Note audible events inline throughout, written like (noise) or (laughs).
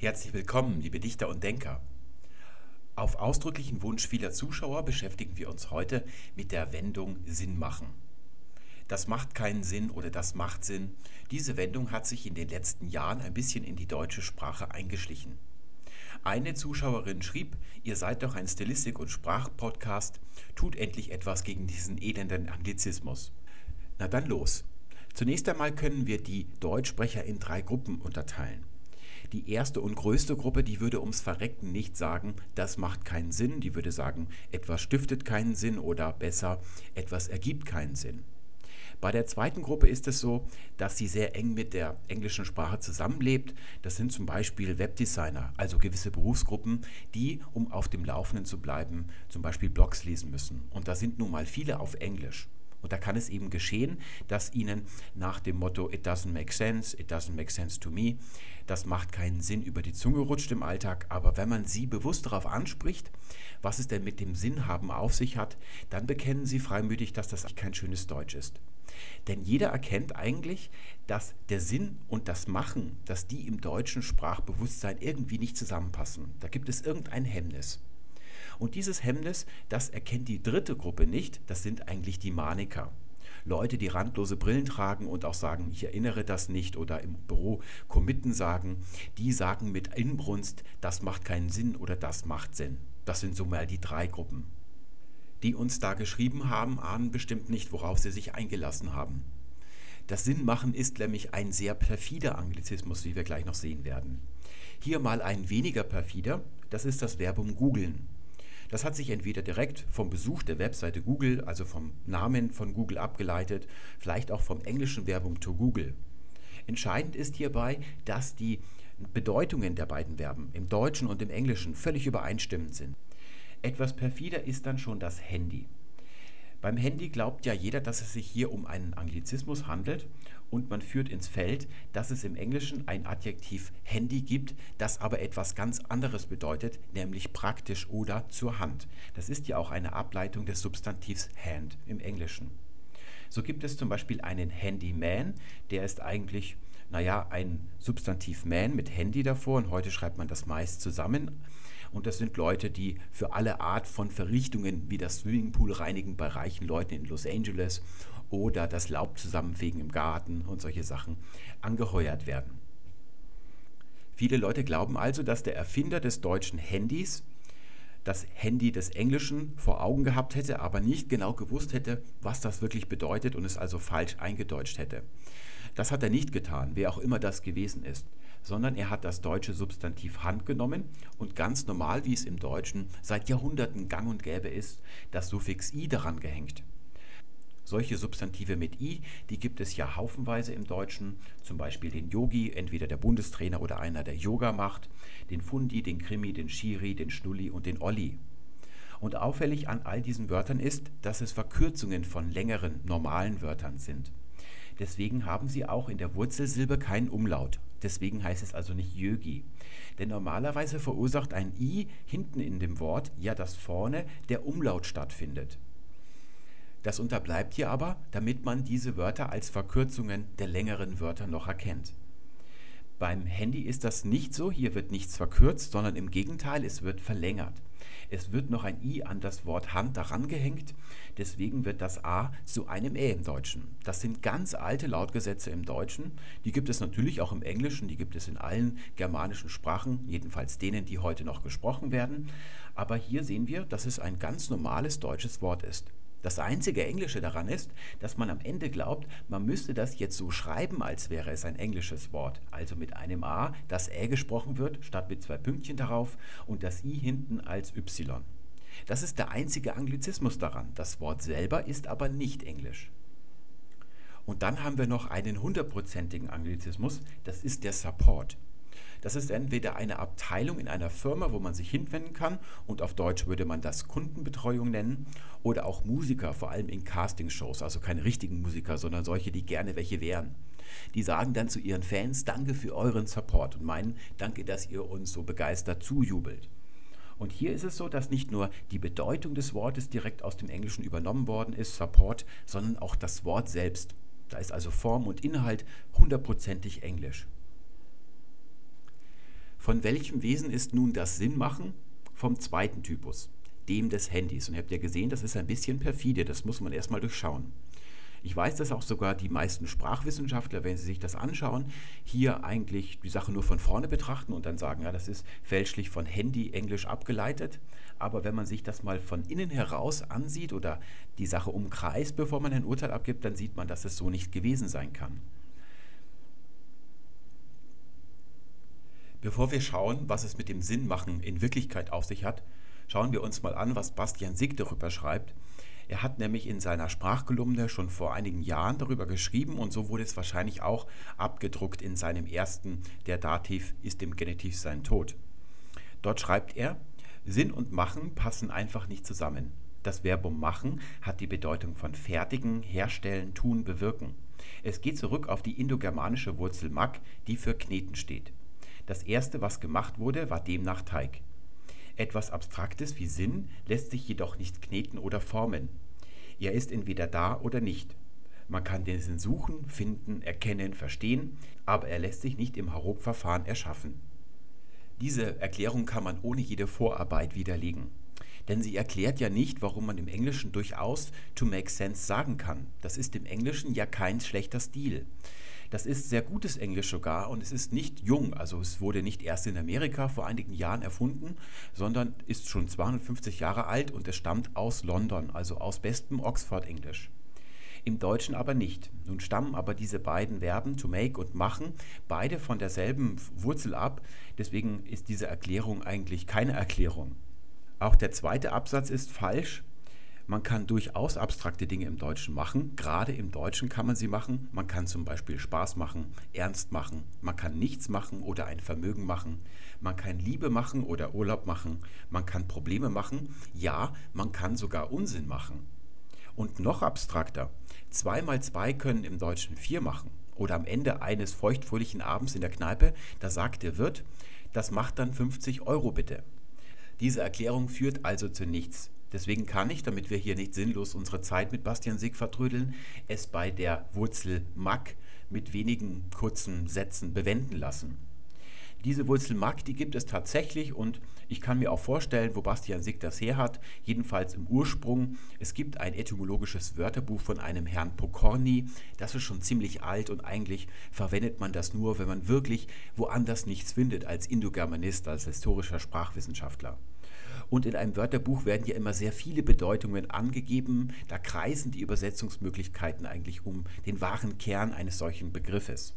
Herzlich willkommen, liebe Dichter und Denker. Auf ausdrücklichen Wunsch vieler Zuschauer beschäftigen wir uns heute mit der Wendung Sinn machen. Das macht keinen Sinn oder das macht Sinn. Diese Wendung hat sich in den letzten Jahren ein bisschen in die deutsche Sprache eingeschlichen. Eine Zuschauerin schrieb, ihr seid doch ein Stilistik- und Sprachpodcast, tut endlich etwas gegen diesen elenden Anglizismus. Na dann los. Zunächst einmal können wir die Deutschsprecher in drei Gruppen unterteilen. Die erste und größte Gruppe, die würde ums Verrecken nicht sagen, das macht keinen Sinn, die würde sagen, etwas stiftet keinen Sinn oder besser, etwas ergibt keinen Sinn. Bei der zweiten Gruppe ist es so, dass sie sehr eng mit der englischen Sprache zusammenlebt. Das sind zum Beispiel Webdesigner, also gewisse Berufsgruppen, die, um auf dem Laufenden zu bleiben, zum Beispiel Blogs lesen müssen. Und da sind nun mal viele auf Englisch. Und da kann es eben geschehen, dass ihnen nach dem Motto It doesn't make sense, it doesn't make sense to me, das macht keinen Sinn, über die Zunge rutscht im Alltag. Aber wenn man sie bewusst darauf anspricht, was es denn mit dem Sinnhaben auf sich hat, dann bekennen sie freimütig, dass das kein schönes Deutsch ist. Denn jeder erkennt eigentlich, dass der Sinn und das Machen, dass die im deutschen Sprachbewusstsein irgendwie nicht zusammenpassen. Da gibt es irgendein Hemmnis. Und dieses Hemmnis, das erkennt die dritte Gruppe nicht, das sind eigentlich die Maniker. Leute, die randlose Brillen tragen und auch sagen, ich erinnere das nicht oder im Büro Kommitten sagen, die sagen mit Inbrunst, das macht keinen Sinn oder das macht Sinn. Das sind so mal die drei Gruppen. Die uns da geschrieben haben, ahnen bestimmt nicht, worauf sie sich eingelassen haben. Das Sinnmachen ist nämlich ein sehr perfider Anglizismus, wie wir gleich noch sehen werden. Hier mal ein weniger perfider, das ist das Verbum googeln. Das hat sich entweder direkt vom Besuch der Webseite Google, also vom Namen von Google abgeleitet, vielleicht auch vom englischen Verbum to Google. Entscheidend ist hierbei, dass die Bedeutungen der beiden Verben im Deutschen und im Englischen völlig übereinstimmend sind. Etwas perfider ist dann schon das Handy. Beim Handy glaubt ja jeder, dass es sich hier um einen Anglizismus handelt und man führt ins Feld, dass es im Englischen ein Adjektiv Handy gibt, das aber etwas ganz anderes bedeutet, nämlich praktisch oder zur Hand. Das ist ja auch eine Ableitung des Substantivs Hand im Englischen. So gibt es zum Beispiel einen Handyman, der ist eigentlich, naja, ein Substantiv Man mit Handy davor und heute schreibt man das meist zusammen und das sind Leute, die für alle Art von Verrichtungen wie das Swimmingpool reinigen bei reichen Leuten in Los Angeles oder das Laub zusammenfegen im Garten und solche Sachen angeheuert werden. Viele Leute glauben also, dass der Erfinder des deutschen Handys das Handy des Englischen vor Augen gehabt hätte, aber nicht genau gewusst hätte, was das wirklich bedeutet und es also falsch eingedeutscht hätte. Das hat er nicht getan, wer auch immer das gewesen ist sondern er hat das deutsche Substantiv Hand genommen und ganz normal, wie es im Deutschen seit Jahrhunderten gang und gäbe ist, das Suffix i daran gehängt. Solche Substantive mit i, die gibt es ja haufenweise im Deutschen, zum Beispiel den Yogi, entweder der Bundestrainer oder einer, der Yoga macht, den Fundi, den Krimi, den Shiri, den Schnulli und den Olli. Und auffällig an all diesen Wörtern ist, dass es Verkürzungen von längeren, normalen Wörtern sind. Deswegen haben sie auch in der Wurzelsilbe keinen Umlaut. Deswegen heißt es also nicht Jögi. Denn normalerweise verursacht ein i hinten in dem Wort ja, dass vorne der Umlaut stattfindet. Das unterbleibt hier aber, damit man diese Wörter als Verkürzungen der längeren Wörter noch erkennt. Beim Handy ist das nicht so, hier wird nichts verkürzt, sondern im Gegenteil, es wird verlängert. Es wird noch ein i an das Wort Hand daran gehängt, deswegen wird das a zu einem ä im Deutschen. Das sind ganz alte Lautgesetze im Deutschen, die gibt es natürlich auch im Englischen, die gibt es in allen germanischen Sprachen, jedenfalls denen, die heute noch gesprochen werden, aber hier sehen wir, dass es ein ganz normales deutsches Wort ist. Das einzige Englische daran ist, dass man am Ende glaubt, man müsste das jetzt so schreiben, als wäre es ein englisches Wort. Also mit einem A, das Ä gesprochen wird, statt mit zwei Pünktchen darauf und das I hinten als Y. Das ist der einzige Anglizismus daran. Das Wort selber ist aber nicht englisch. Und dann haben wir noch einen hundertprozentigen Anglizismus, das ist der Support. Das ist entweder eine Abteilung in einer Firma, wo man sich hinwenden kann und auf Deutsch würde man das Kundenbetreuung nennen oder auch Musiker, vor allem in Castingshows, also keine richtigen Musiker, sondern solche, die gerne welche wären. Die sagen dann zu ihren Fans, danke für euren Support und meinen, danke, dass ihr uns so begeistert zujubelt. Und hier ist es so, dass nicht nur die Bedeutung des Wortes direkt aus dem Englischen übernommen worden ist, Support, sondern auch das Wort selbst. Da ist also Form und Inhalt hundertprozentig Englisch. Von welchem Wesen ist nun das Sinnmachen? Vom zweiten Typus, dem des Handys. Und ihr habt ja gesehen, das ist ein bisschen perfide, das muss man erstmal durchschauen. Ich weiß, dass auch sogar die meisten Sprachwissenschaftler, wenn sie sich das anschauen, hier eigentlich die Sache nur von vorne betrachten und dann sagen, ja, das ist fälschlich von Handy Englisch abgeleitet. Aber wenn man sich das mal von innen heraus ansieht oder die Sache umkreist, bevor man ein Urteil abgibt, dann sieht man, dass es so nicht gewesen sein kann. Bevor wir schauen, was es mit dem Sinnmachen in Wirklichkeit auf sich hat, schauen wir uns mal an, was Bastian Sick darüber schreibt. Er hat nämlich in seiner Sprachkolumne schon vor einigen Jahren darüber geschrieben und so wurde es wahrscheinlich auch abgedruckt in seinem ersten Der Dativ ist im Genitiv sein Tod. Dort schreibt er, Sinn und Machen passen einfach nicht zusammen. Das Verbum machen hat die Bedeutung von fertigen, herstellen, tun, bewirken. Es geht zurück auf die indogermanische Wurzel mag, die für kneten steht. Das erste, was gemacht wurde, war demnach Teig. Etwas Abstraktes wie Sinn lässt sich jedoch nicht kneten oder formen. Er ist entweder da oder nicht. Man kann den Sinn suchen, finden, erkennen, verstehen, aber er lässt sich nicht im Hauruck-Verfahren erschaffen. Diese Erklärung kann man ohne jede Vorarbeit widerlegen. Denn sie erklärt ja nicht, warum man im Englischen durchaus to make sense sagen kann. Das ist im Englischen ja kein schlechter Stil. Das ist sehr gutes Englisch sogar und es ist nicht jung. Also es wurde nicht erst in Amerika vor einigen Jahren erfunden, sondern ist schon 250 Jahre alt und es stammt aus London, also aus bestem Oxford-Englisch. Im Deutschen aber nicht. Nun stammen aber diese beiden Verben to make und machen beide von derselben Wurzel ab. Deswegen ist diese Erklärung eigentlich keine Erklärung. Auch der zweite Absatz ist falsch. Man kann durchaus abstrakte Dinge im Deutschen machen. Gerade im Deutschen kann man sie machen. Man kann zum Beispiel Spaß machen, ernst machen. Man kann nichts machen oder ein Vermögen machen. Man kann Liebe machen oder Urlaub machen. Man kann Probleme machen. Ja, man kann sogar Unsinn machen. Und noch abstrakter. Zwei mal zwei können im Deutschen vier machen. Oder am Ende eines feuchtfröhlichen Abends in der Kneipe, da sagt der Wirt, das macht dann 50 Euro bitte. Diese Erklärung führt also zu nichts. Deswegen kann ich, damit wir hier nicht sinnlos unsere Zeit mit Bastian Sieg vertrödeln, es bei der Wurzel mag mit wenigen kurzen Sätzen bewenden lassen. Diese Wurzel mag, die gibt es tatsächlich und ich kann mir auch vorstellen, wo Bastian Sick das her hat, jedenfalls im Ursprung. Es gibt ein etymologisches Wörterbuch von einem Herrn Pokorny, das ist schon ziemlich alt und eigentlich verwendet man das nur, wenn man wirklich woanders nichts findet als Indogermanist, als historischer Sprachwissenschaftler. Und in einem Wörterbuch werden ja immer sehr viele Bedeutungen angegeben. Da kreisen die Übersetzungsmöglichkeiten eigentlich um den wahren Kern eines solchen Begriffes.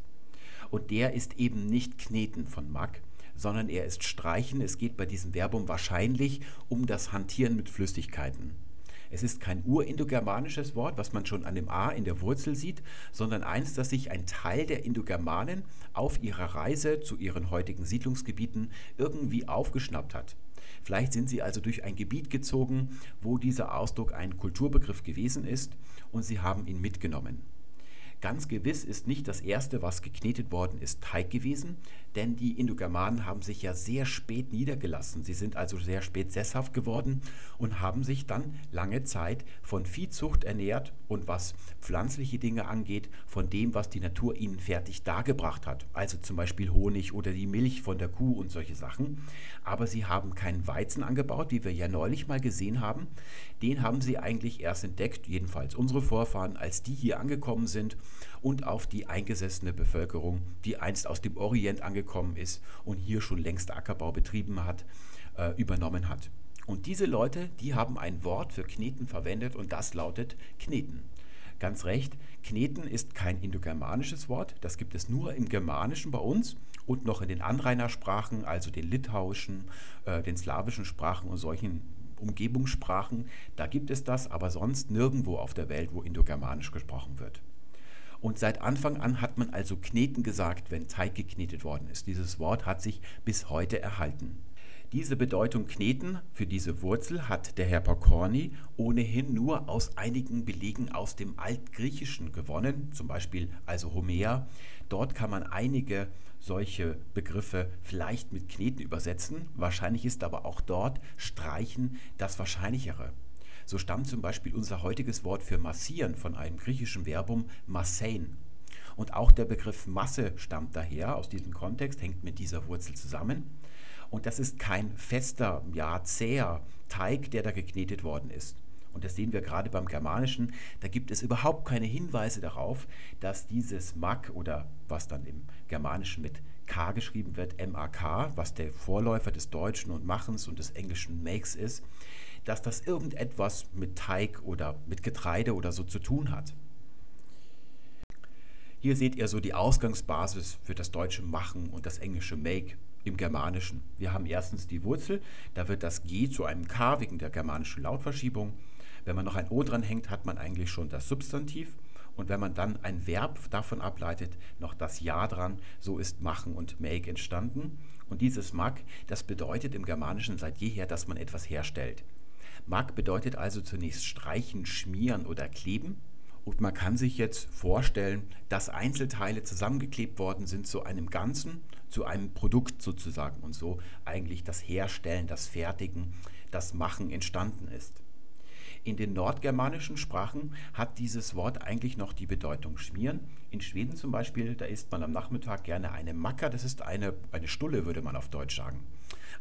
Und der ist eben nicht Kneten von Mack, sondern er ist Streichen. Es geht bei diesem Verbum wahrscheinlich um das Hantieren mit Flüssigkeiten. Es ist kein urindogermanisches Wort, was man schon an dem A in der Wurzel sieht, sondern eins, das sich ein Teil der Indogermanen auf ihrer Reise zu ihren heutigen Siedlungsgebieten irgendwie aufgeschnappt hat. Vielleicht sind sie also durch ein Gebiet gezogen, wo dieser Ausdruck ein Kulturbegriff gewesen ist und sie haben ihn mitgenommen. Ganz gewiss ist nicht das erste, was geknetet worden ist, Teig gewesen, denn die Indogermanen haben sich ja sehr spät niedergelassen. Sie sind also sehr spät sesshaft geworden und haben sich dann lange Zeit von Viehzucht ernährt und was pflanzliche Dinge angeht, von dem, was die Natur ihnen fertig dargebracht hat. Also zum Beispiel Honig oder die Milch von der Kuh und solche Sachen. Aber sie haben keinen Weizen angebaut, wie wir ja neulich mal gesehen haben. Den haben sie eigentlich erst entdeckt, jedenfalls unsere Vorfahren, als die hier angekommen sind und auf die eingesessene Bevölkerung, die einst aus dem Orient angekommen ist und hier schon längst Ackerbau betrieben hat, äh, übernommen hat. Und diese Leute, die haben ein Wort für Kneten verwendet und das lautet Kneten. Ganz recht, Kneten ist kein indogermanisches Wort, das gibt es nur im Germanischen bei uns und noch in den Anrainersprachen, also den litauischen, äh, den slawischen Sprachen und solchen Umgebungssprachen. Da gibt es das, aber sonst nirgendwo auf der Welt, wo indogermanisch gesprochen wird. Und seit Anfang an hat man also kneten gesagt, wenn Teig geknetet worden ist. Dieses Wort hat sich bis heute erhalten. Diese Bedeutung kneten für diese Wurzel hat der Herr Pokorny ohnehin nur aus einigen Belegen aus dem Altgriechischen gewonnen, zum Beispiel also Homer. Dort kann man einige solche Begriffe vielleicht mit kneten übersetzen. Wahrscheinlich ist aber auch dort streichen das Wahrscheinlichere. So stammt zum Beispiel unser heutiges Wort für massieren von einem griechischen Verbum massein. Und auch der Begriff Masse stammt daher, aus diesem Kontext, hängt mit dieser Wurzel zusammen. Und das ist kein fester, ja, zäher Teig, der da geknetet worden ist. Und das sehen wir gerade beim Germanischen. Da gibt es überhaupt keine Hinweise darauf, dass dieses Mak oder was dann im Germanischen mit K geschrieben wird, M-A-K, was der Vorläufer des Deutschen und Machens und des Englischen Makes ist, dass das irgendetwas mit Teig oder mit Getreide oder so zu tun hat. Hier seht ihr so die Ausgangsbasis für das deutsche Machen und das englische Make im Germanischen. Wir haben erstens die Wurzel, da wird das G zu einem K wegen der germanischen Lautverschiebung. Wenn man noch ein O dran hängt, hat man eigentlich schon das Substantiv. Und wenn man dann ein Verb davon ableitet, noch das Ja dran, so ist machen und make entstanden. Und dieses mag, das bedeutet im Germanischen seit jeher, dass man etwas herstellt. Mag bedeutet also zunächst streichen, schmieren oder kleben. Und man kann sich jetzt vorstellen, dass Einzelteile zusammengeklebt worden sind zu einem Ganzen, zu einem Produkt sozusagen und so eigentlich das Herstellen, das Fertigen, das Machen entstanden ist. In den nordgermanischen Sprachen hat dieses Wort eigentlich noch die Bedeutung schmieren. In Schweden zum Beispiel, da isst man am Nachmittag gerne eine Macker, das ist eine, eine Stulle, würde man auf Deutsch sagen.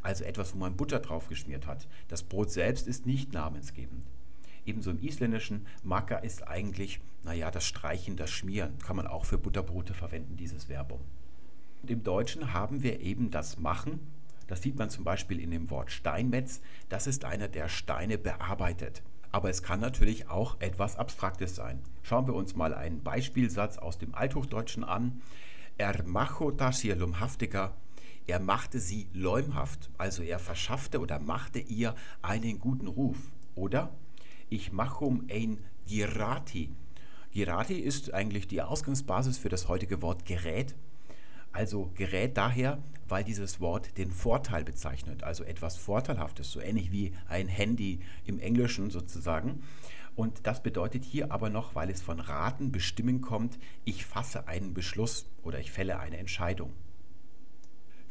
Also etwas, wo man Butter drauf geschmiert hat. Das Brot selbst ist nicht namensgebend. Ebenso im Isländischen, Macker ist eigentlich, naja, das Streichen, das Schmieren. Kann man auch für Butterbrote verwenden, dieses Verbum. Und im Deutschen haben wir eben das Machen. Das sieht man zum Beispiel in dem Wort Steinmetz. Das ist einer, der Steine bearbeitet. Aber es kann natürlich auch etwas Abstraktes sein. Schauen wir uns mal einen Beispielsatz aus dem Althochdeutschen an. Er macho das hier lumhaftiger. Er machte sie leumhaft, also er verschaffte oder machte ihr einen guten Ruf. Oder ich machum ein Girati. Girati ist eigentlich die Ausgangsbasis für das heutige Wort Gerät. Also Gerät daher, weil dieses Wort den Vorteil bezeichnet, also etwas Vorteilhaftes, so ähnlich wie ein Handy im Englischen sozusagen. Und das bedeutet hier aber noch, weil es von Raten, Bestimmen kommt, ich fasse einen Beschluss oder ich fälle eine Entscheidung.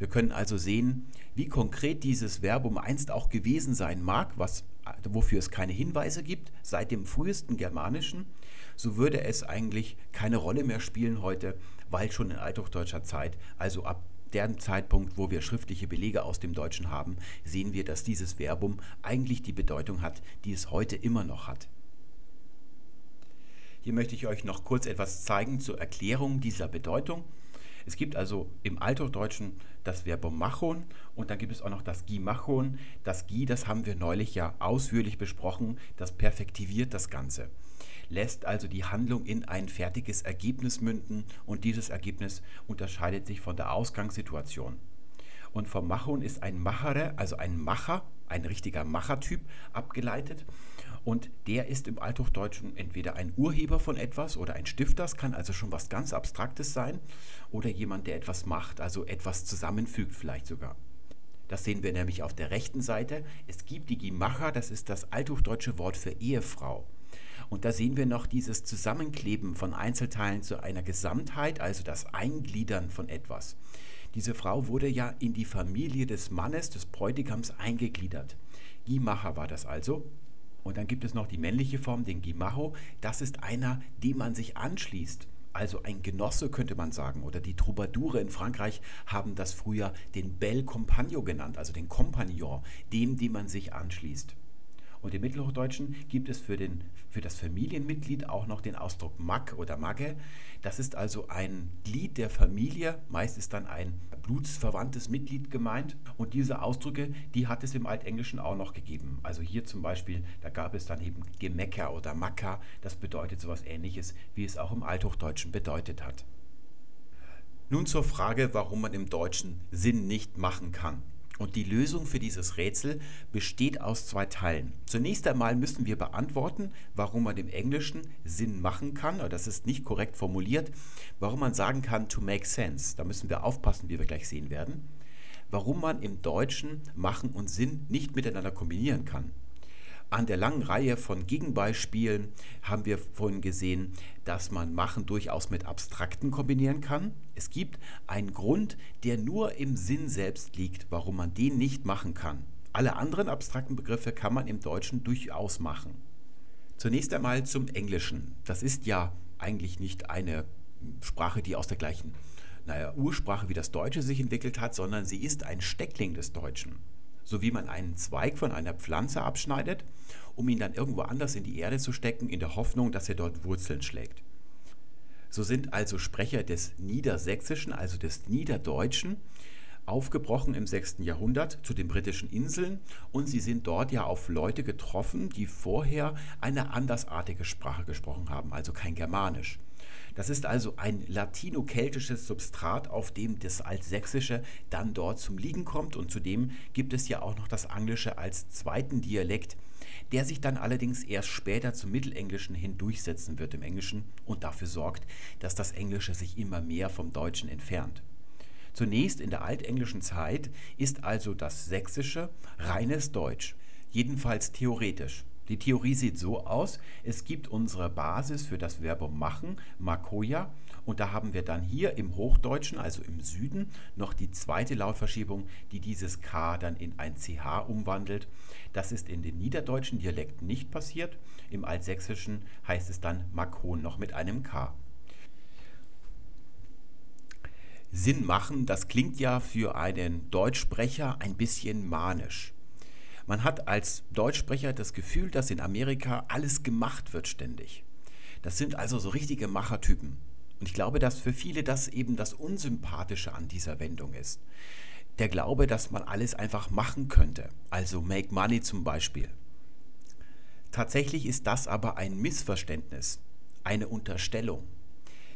Wir können also sehen, wie konkret dieses Verbum einst auch gewesen sein mag, was, wofür es keine Hinweise gibt, seit dem frühesten Germanischen, so würde es eigentlich keine Rolle mehr spielen heute, weil schon in althochdeutscher Zeit, also ab dem Zeitpunkt, wo wir schriftliche Belege aus dem Deutschen haben, sehen wir, dass dieses Verbum eigentlich die Bedeutung hat, die es heute immer noch hat. Hier möchte ich euch noch kurz etwas zeigen zur Erklärung dieser Bedeutung. Es gibt also im Althochdeutschen das Verbum machon und dann gibt es auch noch das gimachon. Das gi, das haben wir neulich ja ausführlich besprochen, das perfektiviert das Ganze lässt also die Handlung in ein fertiges Ergebnis münden und dieses Ergebnis unterscheidet sich von der Ausgangssituation. Und vom Machon ist ein Machere, also ein Macher, ein richtiger Machertyp abgeleitet. Und der ist im Althochdeutschen entweder ein Urheber von etwas oder ein Stifter, das kann also schon was ganz Abstraktes sein, oder jemand, der etwas macht, also etwas zusammenfügt vielleicht sogar. Das sehen wir nämlich auf der rechten Seite. Es gibt die Gimacher, das ist das althochdeutsche Wort für Ehefrau. Und da sehen wir noch dieses Zusammenkleben von Einzelteilen zu einer Gesamtheit, also das Eingliedern von etwas. Diese Frau wurde ja in die Familie des Mannes, des Bräutigams eingegliedert. Gimacher war das also. Und dann gibt es noch die männliche Form, den Gimacho. Das ist einer, dem man sich anschließt. Also ein Genosse könnte man sagen. Oder die Troubadoure in Frankreich haben das früher den Bel Compagno genannt, also den Kompagnon, dem, dem man sich anschließt. Und im Mittelhochdeutschen gibt es für, den, für das Familienmitglied auch noch den Ausdruck Mag oder Magge. Das ist also ein Glied der Familie, meist ist dann ein blutsverwandtes Mitglied gemeint. Und diese Ausdrücke, die hat es im Altenglischen auch noch gegeben. Also hier zum Beispiel, da gab es dann eben Gemecker oder Macker. Das bedeutet sowas ähnliches, wie es auch im Althochdeutschen bedeutet hat. Nun zur Frage, warum man im Deutschen Sinn nicht machen kann. Und die Lösung für dieses Rätsel besteht aus zwei Teilen. Zunächst einmal müssen wir beantworten, warum man im Englischen Sinn machen kann, oder das ist nicht korrekt formuliert, warum man sagen kann to make sense. Da müssen wir aufpassen, wie wir gleich sehen werden. Warum man im Deutschen machen und Sinn nicht miteinander kombinieren kann. An der langen Reihe von Gegenbeispielen haben wir vorhin gesehen, dass man Machen durchaus mit Abstrakten kombinieren kann. Es gibt einen Grund, der nur im Sinn selbst liegt, warum man den nicht machen kann. Alle anderen abstrakten Begriffe kann man im Deutschen durchaus machen. Zunächst einmal zum Englischen. Das ist ja eigentlich nicht eine Sprache, die aus der gleichen naja, Ursprache wie das Deutsche sich entwickelt hat, sondern sie ist ein Steckling des Deutschen. So wie man einen Zweig von einer Pflanze abschneidet, um ihn dann irgendwo anders in die Erde zu stecken, in der Hoffnung, dass er dort Wurzeln schlägt. So sind also Sprecher des Niedersächsischen, also des Niederdeutschen, aufgebrochen im 6. Jahrhundert zu den britischen Inseln und sie sind dort ja auf Leute getroffen, die vorher eine andersartige Sprache gesprochen haben, also kein Germanisch. Das ist also ein latino-keltisches Substrat, auf dem das Altsächsische dann dort zum Liegen kommt und zudem gibt es ja auch noch das Englische als zweiten Dialekt, der sich dann allerdings erst später zum Mittelenglischen hin durchsetzen wird im Englischen und dafür sorgt, dass das Englische sich immer mehr vom Deutschen entfernt. Zunächst in der altenglischen Zeit ist also das Sächsische reines Deutsch, jedenfalls theoretisch. Die Theorie sieht so aus, es gibt unsere Basis für das Verbum machen, makoya, und da haben wir dann hier im Hochdeutschen, also im Süden, noch die zweite Lautverschiebung, die dieses K dann in ein CH umwandelt. Das ist in den niederdeutschen Dialekten nicht passiert. Im Altsächsischen heißt es dann Makon noch mit einem K. Sinn machen, das klingt ja für einen Deutschsprecher ein bisschen manisch. Man hat als Deutschsprecher das Gefühl, dass in Amerika alles gemacht wird ständig. Das sind also so richtige Machertypen. Und ich glaube, dass für viele das eben das Unsympathische an dieser Wendung ist. Der Glaube, dass man alles einfach machen könnte. Also Make Money zum Beispiel. Tatsächlich ist das aber ein Missverständnis, eine Unterstellung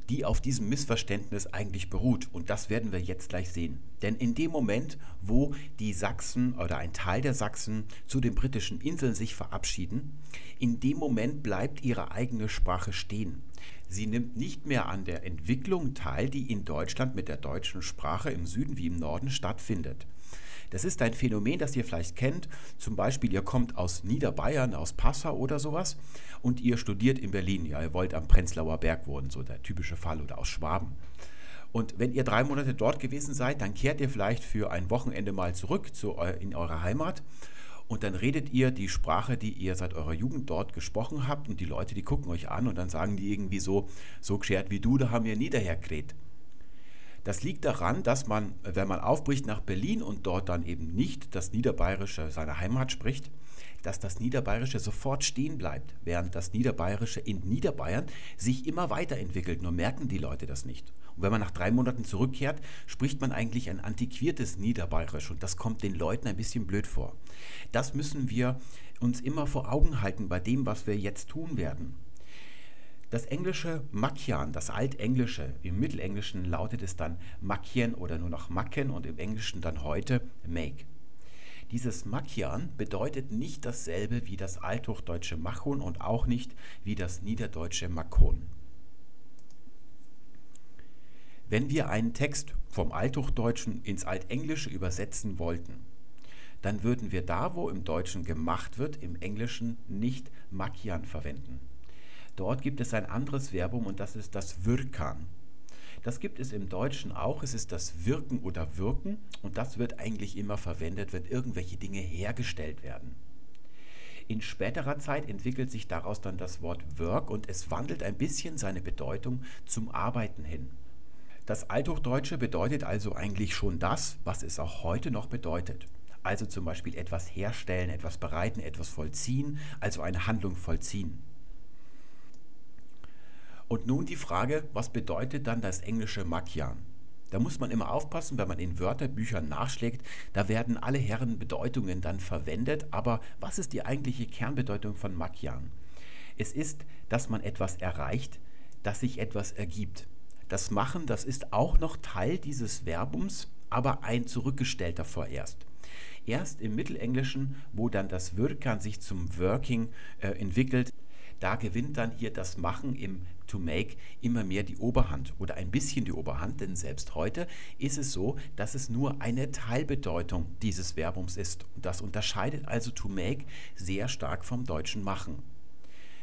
die auf diesem Missverständnis eigentlich beruht. Und das werden wir jetzt gleich sehen. Denn in dem Moment, wo die Sachsen oder ein Teil der Sachsen zu den britischen Inseln sich verabschieden, in dem Moment bleibt ihre eigene Sprache stehen. Sie nimmt nicht mehr an der Entwicklung teil, die in Deutschland mit der deutschen Sprache im Süden wie im Norden stattfindet. Das ist ein Phänomen, das ihr vielleicht kennt. Zum Beispiel, ihr kommt aus Niederbayern, aus Passau oder sowas und ihr studiert in Berlin. Ja, ihr wollt am Prenzlauer Berg wohnen, so der typische Fall, oder aus Schwaben. Und wenn ihr drei Monate dort gewesen seid, dann kehrt ihr vielleicht für ein Wochenende mal zurück zu, in eure Heimat und dann redet ihr die Sprache, die ihr seit eurer Jugend dort gesprochen habt und die Leute, die gucken euch an und dann sagen die irgendwie so, so geschert wie du, da haben wir nie. Das liegt daran, dass man, wenn man aufbricht nach Berlin und dort dann eben nicht das Niederbayerische seiner Heimat spricht, dass das Niederbayerische sofort stehen bleibt, während das Niederbayerische in Niederbayern sich immer weiterentwickelt. Nur merken die Leute das nicht. Und wenn man nach drei Monaten zurückkehrt, spricht man eigentlich ein antiquiertes Niederbayerisch und das kommt den Leuten ein bisschen blöd vor. Das müssen wir uns immer vor Augen halten bei dem, was wir jetzt tun werden. Das englische Makian, das Altenglische, im Mittelenglischen lautet es dann Makien oder nur noch Macken und im Englischen dann heute Make. Dieses Makian bedeutet nicht dasselbe wie das althochdeutsche Machon und auch nicht wie das niederdeutsche Makon. Wenn wir einen Text vom Althochdeutschen ins Altenglische übersetzen wollten, dann würden wir da, wo im Deutschen gemacht wird, im Englischen nicht Makian verwenden. Dort gibt es ein anderes Verbum und das ist das Wirkan. Das gibt es im Deutschen auch. Es ist das Wirken oder Wirken und das wird eigentlich immer verwendet, wenn irgendwelche Dinge hergestellt werden. In späterer Zeit entwickelt sich daraus dann das Wort Work und es wandelt ein bisschen seine Bedeutung zum Arbeiten hin. Das Althochdeutsche bedeutet also eigentlich schon das, was es auch heute noch bedeutet. Also zum Beispiel etwas herstellen, etwas bereiten, etwas vollziehen, also eine Handlung vollziehen. Und nun die Frage, was bedeutet dann das englische Makian? Da muss man immer aufpassen, wenn man in Wörterbüchern nachschlägt, da werden alle Herren Bedeutungen dann verwendet, aber was ist die eigentliche Kernbedeutung von Makian? Es ist, dass man etwas erreicht, dass sich etwas ergibt. Das Machen, das ist auch noch Teil dieses Verbums, aber ein zurückgestellter vorerst. Erst im Mittelenglischen, wo dann das Wirkan sich zum Working äh, entwickelt, da gewinnt dann hier das Machen im to make immer mehr die Oberhand oder ein bisschen die Oberhand, denn selbst heute ist es so, dass es nur eine Teilbedeutung dieses Verbums ist. Das unterscheidet also to make sehr stark vom deutschen Machen.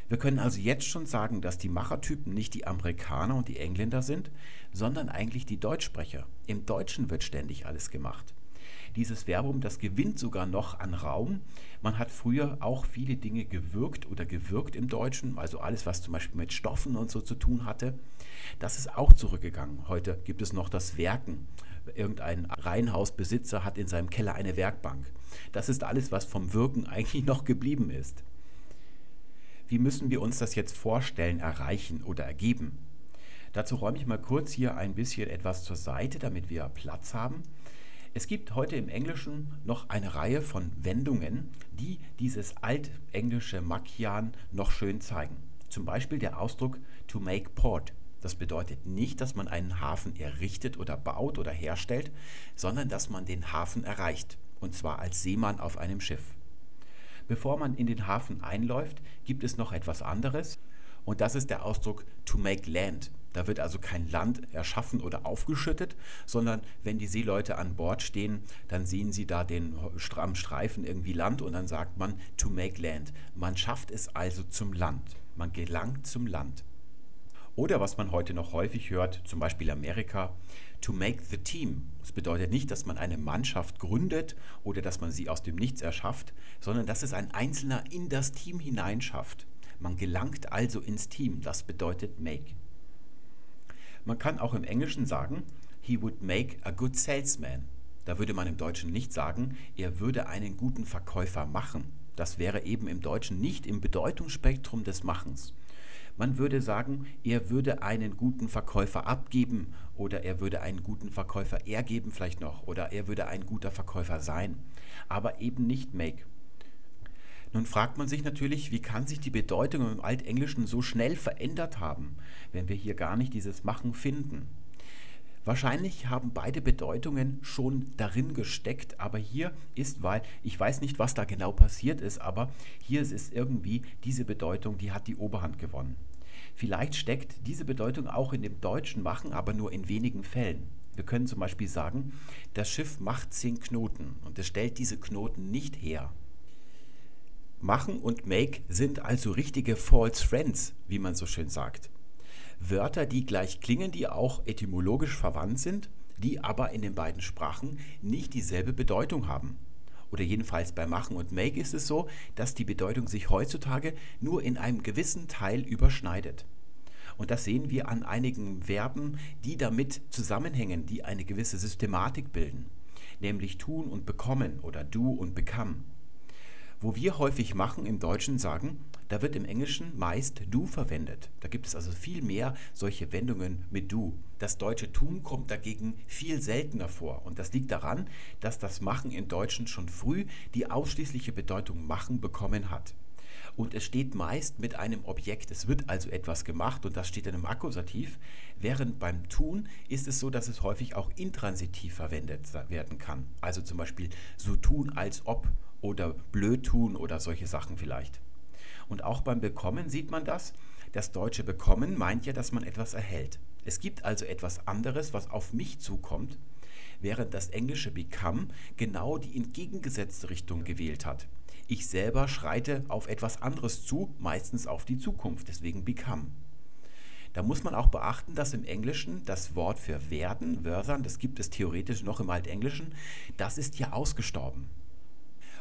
Wir können also jetzt schon sagen, dass die Machertypen nicht die Amerikaner und die Engländer sind, sondern eigentlich die Deutschsprecher. Im Deutschen wird ständig alles gemacht. Dieses Verbum, das gewinnt sogar noch an Raum. Man hat früher auch viele Dinge gewirkt oder gewirkt im Deutschen, also alles, was zum Beispiel mit Stoffen und so zu tun hatte. Das ist auch zurückgegangen. Heute gibt es noch das Werken. Irgendein Reihenhausbesitzer hat in seinem Keller eine Werkbank. Das ist alles, was vom Wirken (laughs) eigentlich noch geblieben ist. Wie müssen wir uns das jetzt vorstellen, erreichen oder ergeben? Dazu räume ich mal kurz hier ein bisschen etwas zur Seite, damit wir Platz haben. Es gibt heute im Englischen noch eine Reihe von Wendungen, die dieses altenglische Makian noch schön zeigen. Zum Beispiel der Ausdruck to make port. Das bedeutet nicht, dass man einen Hafen errichtet oder baut oder herstellt, sondern dass man den Hafen erreicht, und zwar als Seemann auf einem Schiff. Bevor man in den Hafen einläuft, gibt es noch etwas anderes, und das ist der Ausdruck to make land. Da wird also kein Land erschaffen oder aufgeschüttet, sondern wenn die Seeleute an Bord stehen, dann sehen sie da den am Streifen irgendwie Land und dann sagt man to make land. Man schafft es also zum Land. Man gelangt zum Land. Oder was man heute noch häufig hört, zum Beispiel Amerika, to make the team. Das bedeutet nicht, dass man eine Mannschaft gründet oder dass man sie aus dem Nichts erschafft, sondern dass es ein Einzelner in das Team hineinschafft. Man gelangt also ins Team. Das bedeutet make. Man kann auch im Englischen sagen, he would make a good salesman. Da würde man im Deutschen nicht sagen, er würde einen guten Verkäufer machen. Das wäre eben im Deutschen nicht im Bedeutungsspektrum des Machens. Man würde sagen, er würde einen guten Verkäufer abgeben oder er würde einen guten Verkäufer ergeben vielleicht noch oder er würde ein guter Verkäufer sein, aber eben nicht make. Nun fragt man sich natürlich, wie kann sich die Bedeutung im Altenglischen so schnell verändert haben, wenn wir hier gar nicht dieses Machen finden. Wahrscheinlich haben beide Bedeutungen schon darin gesteckt, aber hier ist, weil ich weiß nicht, was da genau passiert ist, aber hier ist es irgendwie diese Bedeutung, die hat die Oberhand gewonnen. Vielleicht steckt diese Bedeutung auch in dem deutschen Machen, aber nur in wenigen Fällen. Wir können zum Beispiel sagen, das Schiff macht zehn Knoten und es stellt diese Knoten nicht her. Machen und make sind also richtige false friends, wie man so schön sagt. Wörter, die gleich klingen, die auch etymologisch verwandt sind, die aber in den beiden Sprachen nicht dieselbe Bedeutung haben. Oder jedenfalls bei Machen und Make ist es so, dass die Bedeutung sich heutzutage nur in einem gewissen Teil überschneidet. Und das sehen wir an einigen Verben, die damit zusammenhängen, die eine gewisse Systematik bilden, nämlich tun und bekommen oder do und become. Wo wir häufig machen im Deutschen sagen, da wird im Englischen meist du verwendet. Da gibt es also viel mehr solche Wendungen mit du. Das deutsche tun kommt dagegen viel seltener vor. Und das liegt daran, dass das Machen im Deutschen schon früh die ausschließliche Bedeutung machen bekommen hat. Und es steht meist mit einem Objekt, es wird also etwas gemacht und das steht in einem Akkusativ, während beim Tun ist es so, dass es häufig auch intransitiv verwendet werden kann. Also zum Beispiel so tun als ob oder blöd tun oder solche Sachen vielleicht. Und auch beim Bekommen sieht man das. Das deutsche Bekommen meint ja, dass man etwas erhält. Es gibt also etwas anderes, was auf mich zukommt, während das englische Become genau die entgegengesetzte Richtung gewählt hat. Ich selber schreite auf etwas anderes zu, meistens auf die Zukunft, deswegen Become. Da muss man auch beachten, dass im Englischen das Wort für werden, Wörsern, das gibt es theoretisch noch im Altenglischen, das ist ja ausgestorben.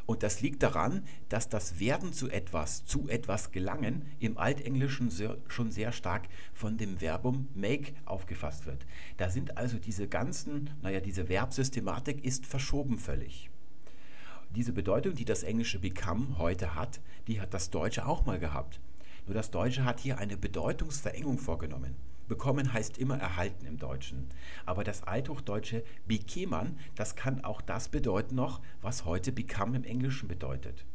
Und das liegt daran, dass das Werden zu etwas, zu etwas gelangen, im Altenglischen sehr, schon sehr stark von dem Verbum make aufgefasst wird. Da sind also diese ganzen, naja, diese Verbsystematik ist verschoben völlig. Diese Bedeutung, die das englische become heute hat, die hat das Deutsche auch mal gehabt. Nur das Deutsche hat hier eine Bedeutungsverengung vorgenommen. Bekommen heißt immer erhalten im Deutschen. Aber das althochdeutsche bekeman, das kann auch das bedeuten noch, was heute become im Englischen bedeutet.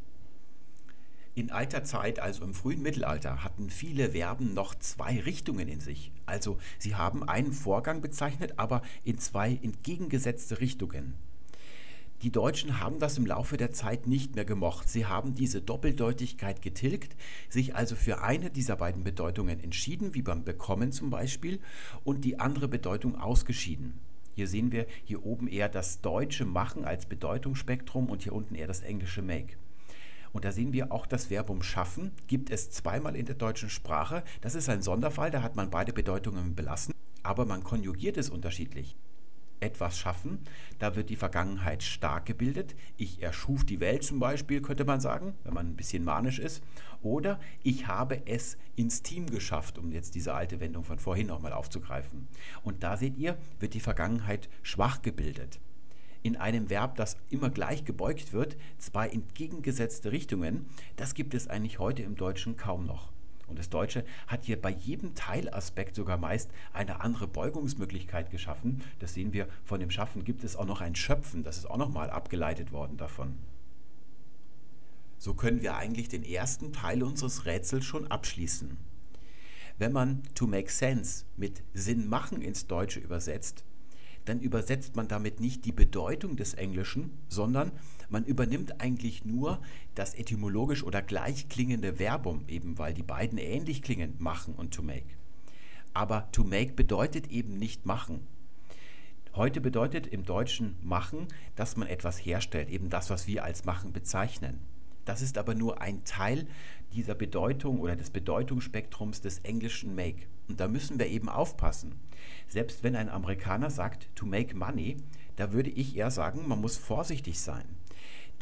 In alter Zeit, also im frühen Mittelalter, hatten viele Verben noch zwei Richtungen in sich. Also sie haben einen Vorgang bezeichnet, aber in zwei entgegengesetzte Richtungen. Die Deutschen haben das im Laufe der Zeit nicht mehr gemocht. Sie haben diese Doppeldeutigkeit getilgt, sich also für eine dieser beiden Bedeutungen entschieden, wie beim Bekommen zum Beispiel, und die andere Bedeutung ausgeschieden. Hier sehen wir hier oben eher das deutsche Machen als Bedeutungsspektrum und hier unten eher das englische Make. Und da sehen wir auch das Verbum schaffen, gibt es zweimal in der deutschen Sprache. Das ist ein Sonderfall, da hat man beide Bedeutungen belassen, aber man konjugiert es unterschiedlich. Etwas schaffen. Da wird die Vergangenheit stark gebildet. Ich erschuf die Welt zum Beispiel, könnte man sagen, wenn man ein bisschen manisch ist. Oder ich habe es ins Team geschafft, um jetzt diese alte Wendung von vorhin nochmal aufzugreifen. Und da seht ihr, wird die Vergangenheit schwach gebildet. In einem Verb, das immer gleich gebeugt wird, zwei entgegengesetzte Richtungen, das gibt es eigentlich heute im Deutschen kaum noch. Und das Deutsche hat hier bei jedem Teilaspekt sogar meist eine andere Beugungsmöglichkeit geschaffen. Das sehen wir von dem Schaffen. Gibt es auch noch ein Schöpfen, das ist auch nochmal abgeleitet worden davon. So können wir eigentlich den ersten Teil unseres Rätsels schon abschließen. Wenn man to make sense mit Sinn machen ins Deutsche übersetzt, dann übersetzt man damit nicht die Bedeutung des Englischen, sondern man übernimmt eigentlich nur das etymologisch oder gleich klingende Verbum, eben weil die beiden ähnlich klingen, machen und to make. Aber to make bedeutet eben nicht machen. Heute bedeutet im Deutschen machen, dass man etwas herstellt, eben das, was wir als machen bezeichnen. Das ist aber nur ein Teil dieser Bedeutung oder des Bedeutungsspektrums des englischen Make. Und da müssen wir eben aufpassen. Selbst wenn ein Amerikaner sagt, to make money, da würde ich eher sagen, man muss vorsichtig sein.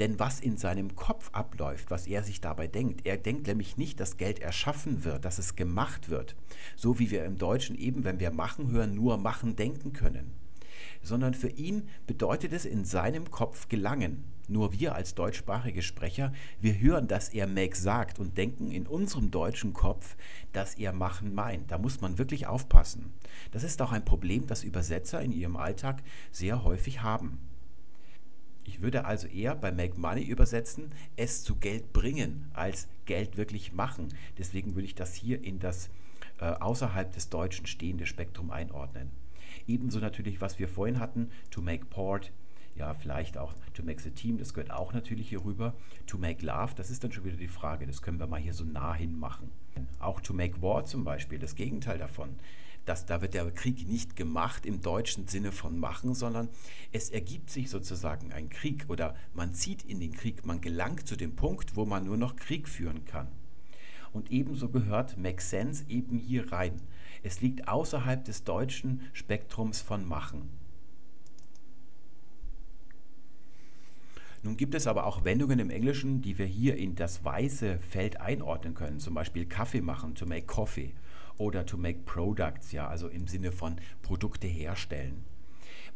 Denn was in seinem Kopf abläuft, was er sich dabei denkt, er denkt nämlich nicht, dass Geld erschaffen wird, dass es gemacht wird. So wie wir im Deutschen eben, wenn wir machen hören, nur machen denken können. Sondern für ihn bedeutet es in seinem Kopf gelangen. Nur wir als deutschsprachige Sprecher, wir hören, dass er make sagt und denken in unserem deutschen Kopf, dass er machen meint. Da muss man wirklich aufpassen. Das ist auch ein Problem, das Übersetzer in ihrem Alltag sehr häufig haben. Ich würde also eher bei Make Money übersetzen, es zu Geld bringen, als Geld wirklich machen. Deswegen würde ich das hier in das äh, außerhalb des Deutschen stehende Spektrum einordnen. Ebenso natürlich, was wir vorhin hatten, to make port, ja, vielleicht auch to make the team, das gehört auch natürlich hier rüber. To make love, das ist dann schon wieder die Frage, das können wir mal hier so nah hin machen. Auch to make war zum Beispiel, das Gegenteil davon dass da wird der Krieg nicht gemacht im deutschen Sinne von machen, sondern es ergibt sich sozusagen ein Krieg oder man zieht in den Krieg, man gelangt zu dem Punkt, wo man nur noch Krieg führen kann. Und ebenso gehört Make Sense eben hier rein. Es liegt außerhalb des deutschen Spektrums von Machen. Nun gibt es aber auch Wendungen im Englischen, die wir hier in das weiße Feld einordnen können. Zum Beispiel Kaffee machen, to make coffee oder to make products, ja, also im Sinne von Produkte herstellen.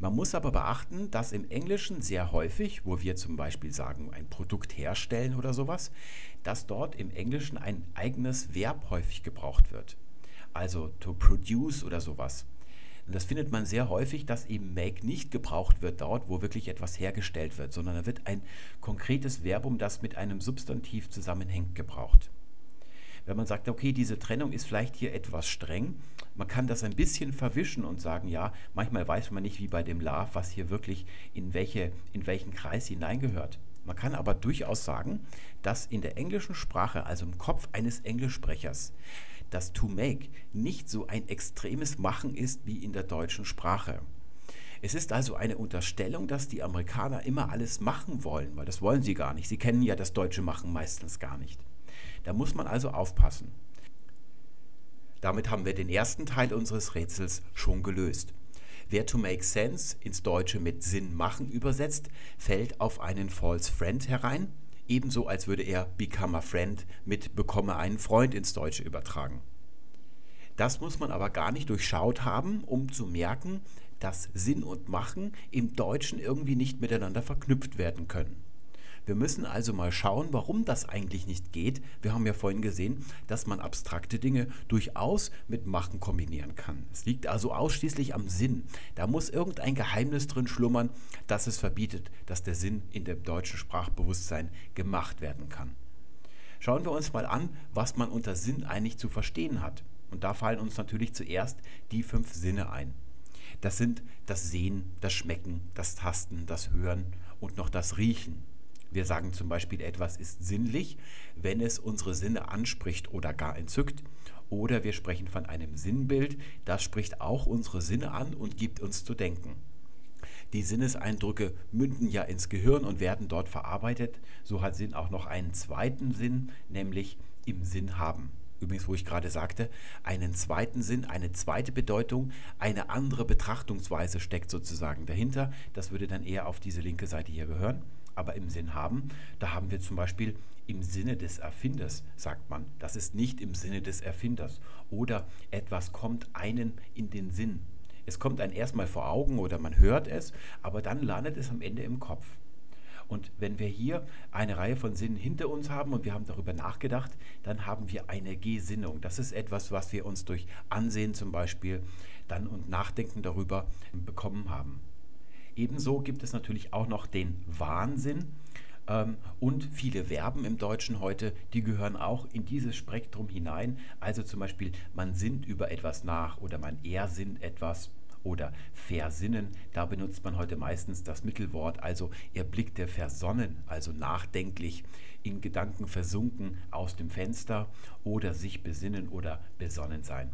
Man muss aber beachten, dass im Englischen sehr häufig, wo wir zum Beispiel sagen, ein Produkt herstellen oder sowas, dass dort im Englischen ein eigenes Verb häufig gebraucht wird. Also to produce oder sowas. Und das findet man sehr häufig, dass eben make nicht gebraucht wird dort, wo wirklich etwas hergestellt wird, sondern da wird ein konkretes Verbum, das mit einem Substantiv zusammenhängt, gebraucht wenn man sagt, okay, diese Trennung ist vielleicht hier etwas streng, man kann das ein bisschen verwischen und sagen, ja, manchmal weiß man nicht, wie bei dem Love, was hier wirklich in, welche, in welchen Kreis hineingehört. Man kann aber durchaus sagen, dass in der englischen Sprache, also im Kopf eines Englischsprechers, das to make nicht so ein extremes Machen ist wie in der deutschen Sprache. Es ist also eine Unterstellung, dass die Amerikaner immer alles machen wollen, weil das wollen sie gar nicht. Sie kennen ja das deutsche Machen meistens gar nicht. Da muss man also aufpassen. Damit haben wir den ersten Teil unseres Rätsels schon gelöst. Wer to make sense ins Deutsche mit Sinn machen übersetzt, fällt auf einen false friend herein, ebenso als würde er become a friend mit bekomme einen Freund ins Deutsche übertragen. Das muss man aber gar nicht durchschaut haben, um zu merken, dass Sinn und Machen im Deutschen irgendwie nicht miteinander verknüpft werden können. Wir müssen also mal schauen, warum das eigentlich nicht geht. Wir haben ja vorhin gesehen, dass man abstrakte Dinge durchaus mit Machen kombinieren kann. Es liegt also ausschließlich am Sinn. Da muss irgendein Geheimnis drin schlummern, das es verbietet, dass der Sinn in dem deutschen Sprachbewusstsein gemacht werden kann. Schauen wir uns mal an, was man unter Sinn eigentlich zu verstehen hat. Und da fallen uns natürlich zuerst die fünf Sinne ein. Das sind das Sehen, das Schmecken, das Tasten, das Hören und noch das Riechen. Wir sagen zum Beispiel, etwas ist sinnlich, wenn es unsere Sinne anspricht oder gar entzückt. Oder wir sprechen von einem Sinnbild, das spricht auch unsere Sinne an und gibt uns zu denken. Die Sinneseindrücke münden ja ins Gehirn und werden dort verarbeitet. So hat Sinn auch noch einen zweiten Sinn, nämlich im Sinn haben. übrigens, wo ich gerade sagte, einen zweiten Sinn, eine zweite Bedeutung, eine andere Betrachtungsweise steckt sozusagen dahinter. Das würde dann eher auf diese linke Seite hier gehören. Aber im Sinn haben, da haben wir zum Beispiel im Sinne des Erfinders, sagt man. Das ist nicht im Sinne des Erfinders. Oder etwas kommt einem in den Sinn. Es kommt einem erstmal vor Augen oder man hört es, aber dann landet es am Ende im Kopf. Und wenn wir hier eine Reihe von Sinnen hinter uns haben und wir haben darüber nachgedacht, dann haben wir eine Gesinnung. Das ist etwas, was wir uns durch Ansehen zum Beispiel dann und Nachdenken darüber bekommen haben. Ebenso gibt es natürlich auch noch den Wahnsinn ähm, und viele Verben im Deutschen heute, die gehören auch in dieses Spektrum hinein. Also zum Beispiel, man sinnt über etwas nach oder man ersinnt etwas oder versinnen. Da benutzt man heute meistens das Mittelwort, also er blickte versonnen, also nachdenklich, in Gedanken versunken aus dem Fenster oder sich besinnen oder besonnen sein.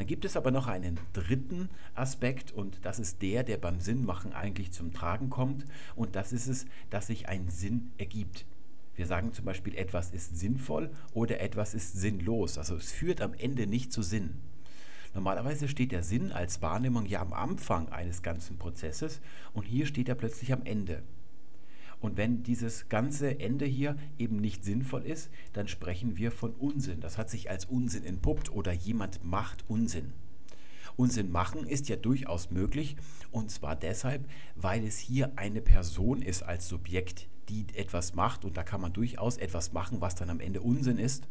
Dann gibt es aber noch einen dritten Aspekt und das ist der, der beim Sinnmachen eigentlich zum Tragen kommt und das ist es, dass sich ein Sinn ergibt. Wir sagen zum Beispiel, etwas ist sinnvoll oder etwas ist sinnlos. Also es führt am Ende nicht zu Sinn. Normalerweise steht der Sinn als Wahrnehmung ja am Anfang eines ganzen Prozesses und hier steht er plötzlich am Ende. Und wenn dieses ganze Ende hier eben nicht sinnvoll ist, dann sprechen wir von Unsinn. Das hat sich als Unsinn entpuppt oder jemand macht Unsinn. Unsinn machen ist ja durchaus möglich und zwar deshalb, weil es hier eine Person ist als Subjekt, die etwas macht und da kann man durchaus etwas machen, was dann am Ende Unsinn ist.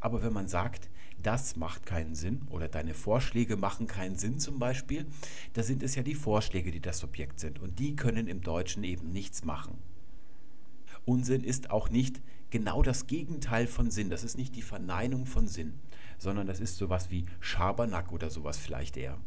Aber wenn man sagt, das macht keinen Sinn oder deine Vorschläge machen keinen Sinn zum Beispiel, da sind es ja die Vorschläge, die das Subjekt sind und die können im Deutschen eben nichts machen. Unsinn ist auch nicht genau das Gegenteil von Sinn. Das ist nicht die Verneinung von Sinn, sondern das ist sowas wie Schabernack oder sowas vielleicht eher.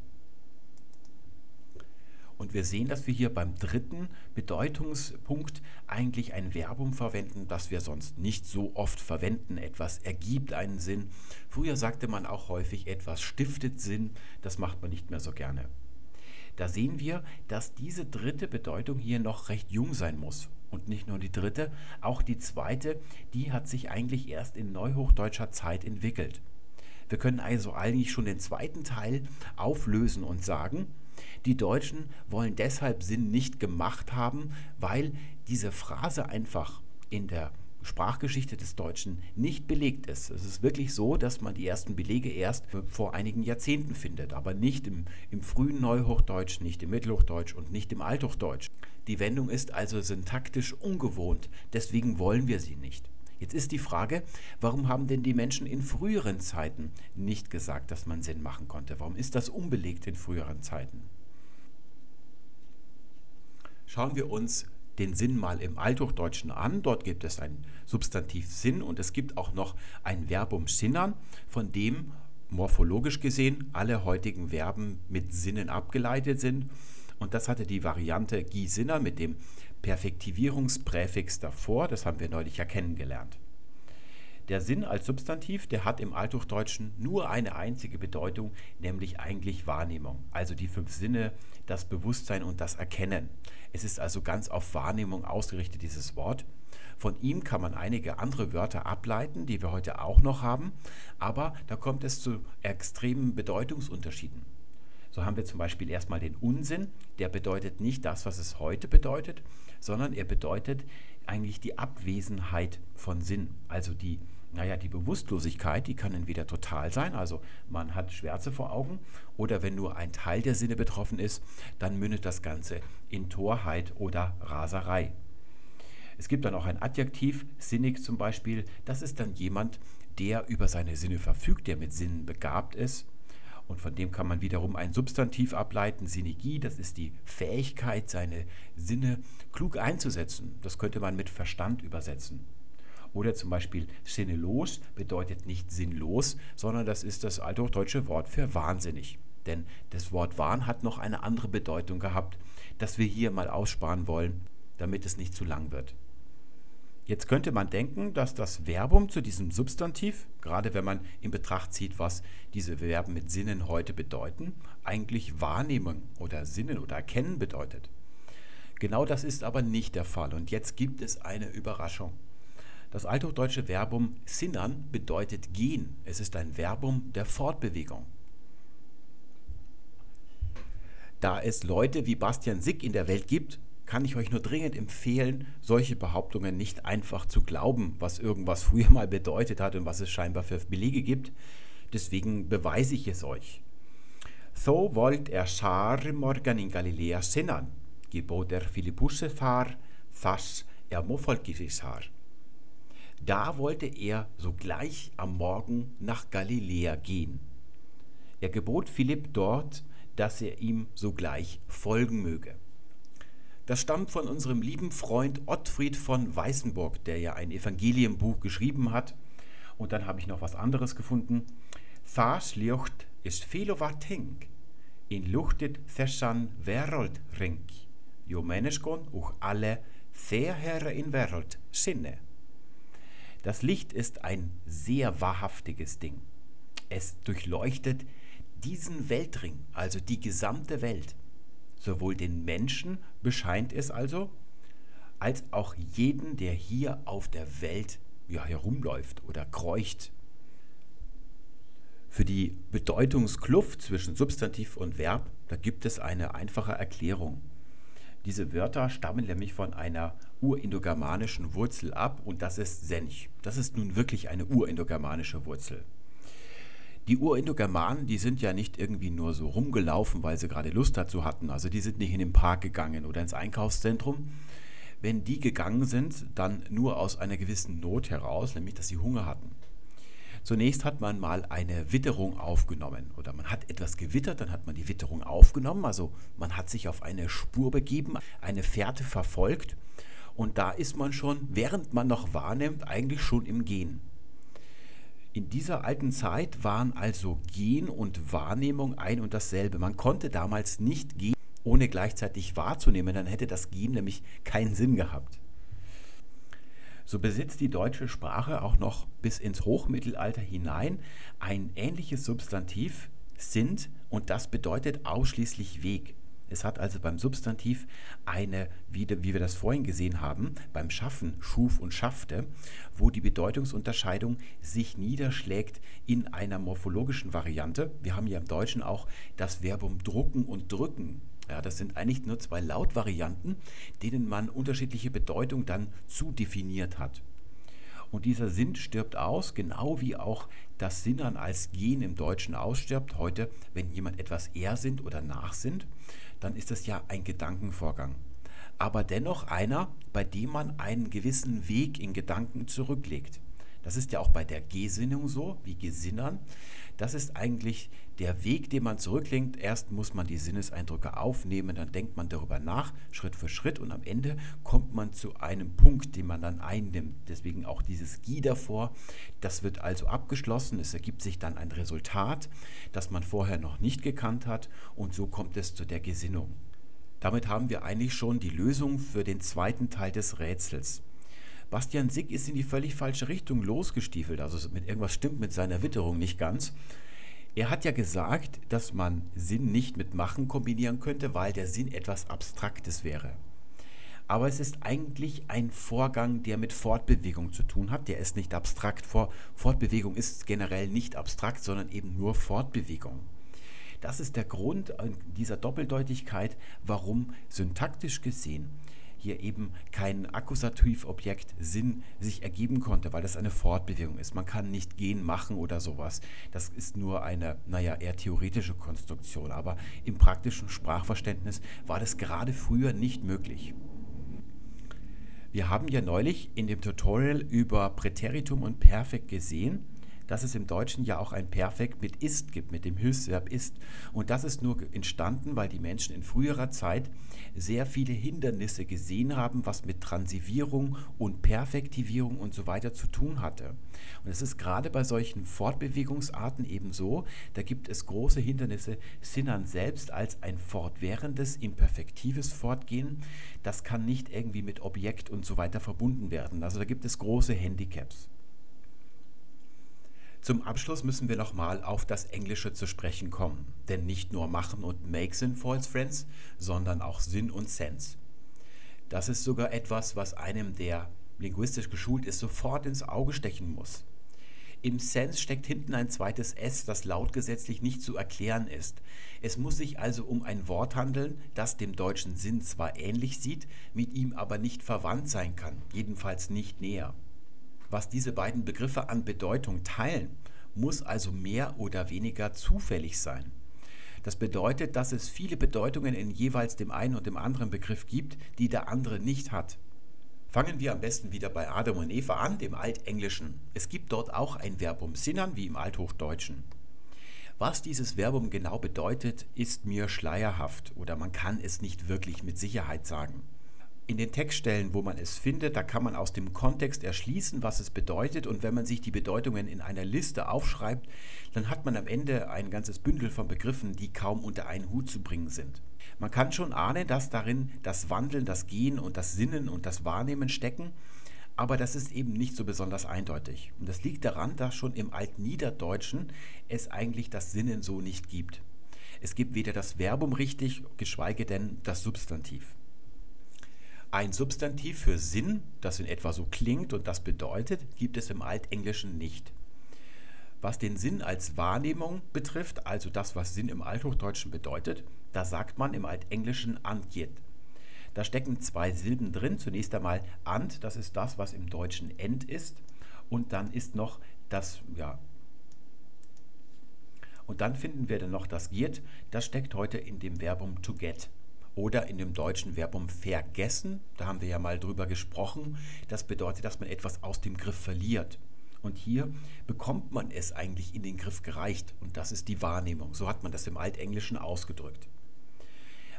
Und wir sehen, dass wir hier beim dritten Bedeutungspunkt eigentlich ein Verbum verwenden, das wir sonst nicht so oft verwenden. Etwas ergibt einen Sinn. Früher sagte man auch häufig, etwas stiftet Sinn. Das macht man nicht mehr so gerne. Da sehen wir, dass diese dritte Bedeutung hier noch recht jung sein muss. Und nicht nur die dritte, auch die zweite, die hat sich eigentlich erst in neuhochdeutscher Zeit entwickelt. Wir können also eigentlich schon den zweiten Teil auflösen und sagen, die Deutschen wollen deshalb Sinn nicht gemacht haben, weil diese Phrase einfach in der Sprachgeschichte des Deutschen nicht belegt ist. Es ist wirklich so, dass man die ersten Belege erst vor einigen Jahrzehnten findet, aber nicht im, im frühen Neuhochdeutsch, nicht im Mittelhochdeutsch und nicht im Althochdeutsch. Die Wendung ist also syntaktisch ungewohnt, deswegen wollen wir sie nicht. Jetzt ist die Frage, warum haben denn die Menschen in früheren Zeiten nicht gesagt, dass man Sinn machen konnte? Warum ist das unbelegt in früheren Zeiten? Schauen wir uns den Sinn mal im Althochdeutschen an. Dort gibt es ein Substantiv Sinn und es gibt auch noch ein Verbum sinnern, von dem morphologisch gesehen alle heutigen Verben mit Sinnen abgeleitet sind. Und das hatte die Variante Gie-Sinner mit dem Perfektivierungspräfix davor. Das haben wir neulich ja kennengelernt. Der Sinn als Substantiv, der hat im Althochdeutschen nur eine einzige Bedeutung, nämlich eigentlich Wahrnehmung. Also die fünf Sinne, das Bewusstsein und das Erkennen. Es ist also ganz auf Wahrnehmung ausgerichtet, dieses Wort. Von ihm kann man einige andere Wörter ableiten, die wir heute auch noch haben, aber da kommt es zu extremen Bedeutungsunterschieden. So haben wir zum Beispiel erstmal den Unsinn, der bedeutet nicht das, was es heute bedeutet, sondern er bedeutet eigentlich die Abwesenheit von Sinn, also die naja, die Bewusstlosigkeit, die kann entweder total sein, also man hat Schwärze vor Augen, oder wenn nur ein Teil der Sinne betroffen ist, dann mündet das Ganze in Torheit oder Raserei. Es gibt dann auch ein Adjektiv, sinnig zum Beispiel, das ist dann jemand, der über seine Sinne verfügt, der mit Sinnen begabt ist. Und von dem kann man wiederum ein Substantiv ableiten, Synergie, das ist die Fähigkeit, seine Sinne klug einzusetzen. Das könnte man mit Verstand übersetzen. Oder zum Beispiel sinnlos bedeutet nicht sinnlos, sondern das ist das althochdeutsche Wort für wahnsinnig. Denn das Wort Wahn hat noch eine andere Bedeutung gehabt, das wir hier mal aussparen wollen, damit es nicht zu lang wird. Jetzt könnte man denken, dass das Verbum zu diesem Substantiv, gerade wenn man in Betracht zieht, was diese Verben mit Sinnen heute bedeuten, eigentlich Wahrnehmen oder Sinnen oder Erkennen bedeutet. Genau das ist aber nicht der Fall und jetzt gibt es eine Überraschung. Das althochdeutsche Verbum sinnern bedeutet gehen. Es ist ein Verbum der Fortbewegung. Da es Leute wie Bastian Sick in der Welt gibt, kann ich euch nur dringend empfehlen, solche Behauptungen nicht einfach zu glauben, was irgendwas früher mal bedeutet hat und was es scheinbar für Belege gibt. Deswegen beweise ich es euch. So wollt er schar morgen in Galiläa sinnen, gebot er Philippusse far, thas er mofolkisar. Da wollte er sogleich am Morgen nach Galiläa gehen. Er gebot Philipp dort, dass er ihm sogleich folgen möge. Das stammt von unserem lieben Freund Ottfried von Weißenburg, der ja ein Evangelienbuch geschrieben hat. Und dann habe ich noch was anderes gefunden. Thas ljocht is filovar ting, in luchtet thessan verold rink, jo menneskon uch alle theherre in verold sinne. Das Licht ist ein sehr wahrhaftiges Ding. Es durchleuchtet diesen Weltring, also die gesamte Welt, sowohl den Menschen bescheint es also, als auch jeden, der hier auf der Welt ja, herumläuft oder kreucht. Für die Bedeutungskluft zwischen Substantiv und Verb, da gibt es eine einfache Erklärung. Diese Wörter stammen nämlich von einer urindogermanischen Wurzel ab und das ist Sench. Das ist nun wirklich eine urindogermanische Wurzel. Die Urindogermanen, die sind ja nicht irgendwie nur so rumgelaufen, weil sie gerade Lust dazu hatten. Also die sind nicht in den Park gegangen oder ins Einkaufszentrum. Wenn die gegangen sind, dann nur aus einer gewissen Not heraus, nämlich dass sie Hunger hatten. Zunächst hat man mal eine Witterung aufgenommen oder man hat etwas gewittert, dann hat man die Witterung aufgenommen, also man hat sich auf eine Spur begeben, eine Fährte verfolgt und da ist man schon, während man noch wahrnimmt, eigentlich schon im Gehen. In dieser alten Zeit waren also Gehen und Wahrnehmung ein und dasselbe. Man konnte damals nicht gehen, ohne gleichzeitig wahrzunehmen, dann hätte das Gehen nämlich keinen Sinn gehabt. So besitzt die deutsche Sprache auch noch bis ins Hochmittelalter hinein ein ähnliches Substantiv sind und das bedeutet ausschließlich Weg. Es hat also beim Substantiv eine, wie, wir das vorhin gesehen haben, beim Schaffen schuf und schaffte, wo die Bedeutungsunterscheidung sich niederschlägt in einer morphologischen Variante. Wir haben ja im Deutschen auch das Verbum drucken und drücken. Ja, das sind eigentlich nur zwei Lautvarianten, denen man unterschiedliche Bedeutung dann zudefiniert hat. Und dieser Sinn stirbt aus, genau wie auch das Sinnern als Gen im Deutschen ausstirbt. Heute, wenn jemand etwas er sind oder nachsinnt, dann ist das ja ein Gedankenvorgang. Aber dennoch einer, bei dem man einen gewissen Weg in Gedanken zurücklegt. Das ist ja auch bei der Gesinnung so, wie Gesinnern. Das ist eigentlich der Weg, den man zurücklegt. Erst muss man die Sinneseindrücke aufnehmen, dann denkt man darüber nach, Schritt für Schritt, und am Ende kommt man zu einem Punkt, den man dann einnimmt. Deswegen auch dieses Gi davor. Das wird also abgeschlossen. Es ergibt sich dann ein Resultat, das man vorher noch nicht gekannt hat, und so kommt es zu der Gesinnung. Damit haben wir eigentlich schon die Lösung für den zweiten Teil des Rätsels. Bastian Sick ist in die völlig falsche Richtung losgestiefelt. Also mit irgendwas stimmt mit seiner Witterung nicht ganz. Er hat ja gesagt, dass man Sinn nicht mit Machen kombinieren könnte, weil der Sinn etwas Abstraktes wäre. Aber es ist eigentlich ein Vorgang, der mit Fortbewegung zu tun hat. Der ist nicht abstrakt. Fortbewegung ist generell nicht abstrakt, sondern eben nur Fortbewegung. Das ist der Grund dieser Doppeldeutigkeit, warum syntaktisch gesehen hier eben kein Akkusativobjekt Sinn sich ergeben konnte, weil das eine Fortbewegung ist. Man kann nicht gehen, machen oder sowas. Das ist nur eine, naja, eher theoretische Konstruktion. Aber im praktischen Sprachverständnis war das gerade früher nicht möglich. Wir haben ja neulich in dem Tutorial über Präteritum und Perfekt gesehen, dass es im Deutschen ja auch ein Perfekt mit ist gibt, mit dem Hilfsverb ist. Und das ist nur entstanden, weil die Menschen in früherer Zeit sehr viele Hindernisse gesehen haben, was mit Transivierung und Perfektivierung und so weiter zu tun hatte. Und es ist gerade bei solchen Fortbewegungsarten eben so, da gibt es große Hindernisse, Sinnern selbst als ein fortwährendes, imperfektives Fortgehen, das kann nicht irgendwie mit Objekt und so weiter verbunden werden. Also da gibt es große Handicaps. Zum Abschluss müssen wir nochmal auf das Englische zu sprechen kommen. Denn nicht nur machen und make sind False Friends, sondern auch Sinn und Sense. Das ist sogar etwas, was einem der linguistisch geschult ist, sofort ins Auge stechen muss. Im Sens steckt hinten ein zweites S, das lautgesetzlich nicht zu erklären ist. Es muss sich also um ein Wort handeln, das dem deutschen Sinn zwar ähnlich sieht, mit ihm aber nicht verwandt sein kann, jedenfalls nicht näher. Was diese beiden Begriffe an Bedeutung teilen, muss also mehr oder weniger zufällig sein. Das bedeutet, dass es viele Bedeutungen in jeweils dem einen und dem anderen Begriff gibt, die der andere nicht hat. Fangen wir am besten wieder bei Adam und Eva an, dem Altenglischen. Es gibt dort auch ein Verbum sinnern wie im Althochdeutschen. Was dieses Verbum genau bedeutet, ist mir schleierhaft oder man kann es nicht wirklich mit Sicherheit sagen. In den Textstellen, wo man es findet, da kann man aus dem Kontext erschließen, was es bedeutet und wenn man sich die Bedeutungen in einer Liste aufschreibt, dann hat man am Ende ein ganzes Bündel von Begriffen, die kaum unter einen Hut zu bringen sind. Man kann schon ahnen, dass darin das Wandeln, das Gehen und das Sinnen und das Wahrnehmen stecken, aber das ist eben nicht so besonders eindeutig. Und das liegt daran, dass schon im Altniederdeutschen es eigentlich das Sinnen so nicht gibt. Es gibt weder das Verbum richtig, geschweige denn das Substantiv. Ein Substantiv für Sinn, das in etwa so klingt und das bedeutet, gibt es im Altenglischen nicht. Was den Sinn als Wahrnehmung betrifft, also das, was Sinn im Althochdeutschen bedeutet, da sagt man im Altenglischen Antjet. Da stecken zwei Silben drin. Zunächst einmal Ant, das ist das, was im Deutschen End ist. Und dann ist noch das, ja, und dann finden wir dann noch das Giert, das steckt heute in dem Verbum to get oder in dem deutschen Verbum vergessen. Da haben wir ja mal drüber gesprochen. Das bedeutet, dass man etwas aus dem Griff verliert. Und hier bekommt man es eigentlich in den Griff gereicht. Und das ist die Wahrnehmung. So hat man das im Altenglischen ausgedrückt.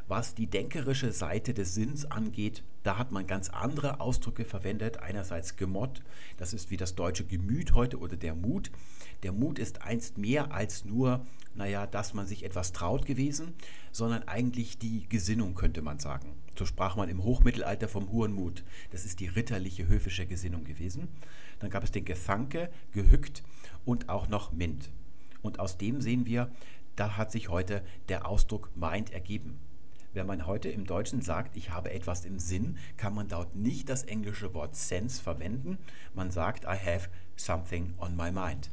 Was die denkerische Seite des Sinns angeht, da hat man ganz andere Ausdrücke verwendet. Einerseits Gemott, das ist wie das deutsche Gemüt heute oder der Mut. Der Mut ist einst mehr als nur, naja, dass man sich etwas traut gewesen, sondern eigentlich die Gesinnung, könnte man sagen. So sprach man im Hochmittelalter vom hohen Mut. Das ist die ritterliche, höfische Gesinnung gewesen. Dann gab es den Gethanke, gehückt und auch noch Mint. Und aus dem sehen wir, da hat sich heute der Ausdruck meint ergeben. Wenn man heute im Deutschen sagt, ich habe etwas im Sinn, kann man dort nicht das englische Wort sense verwenden. Man sagt, I have something on my mind.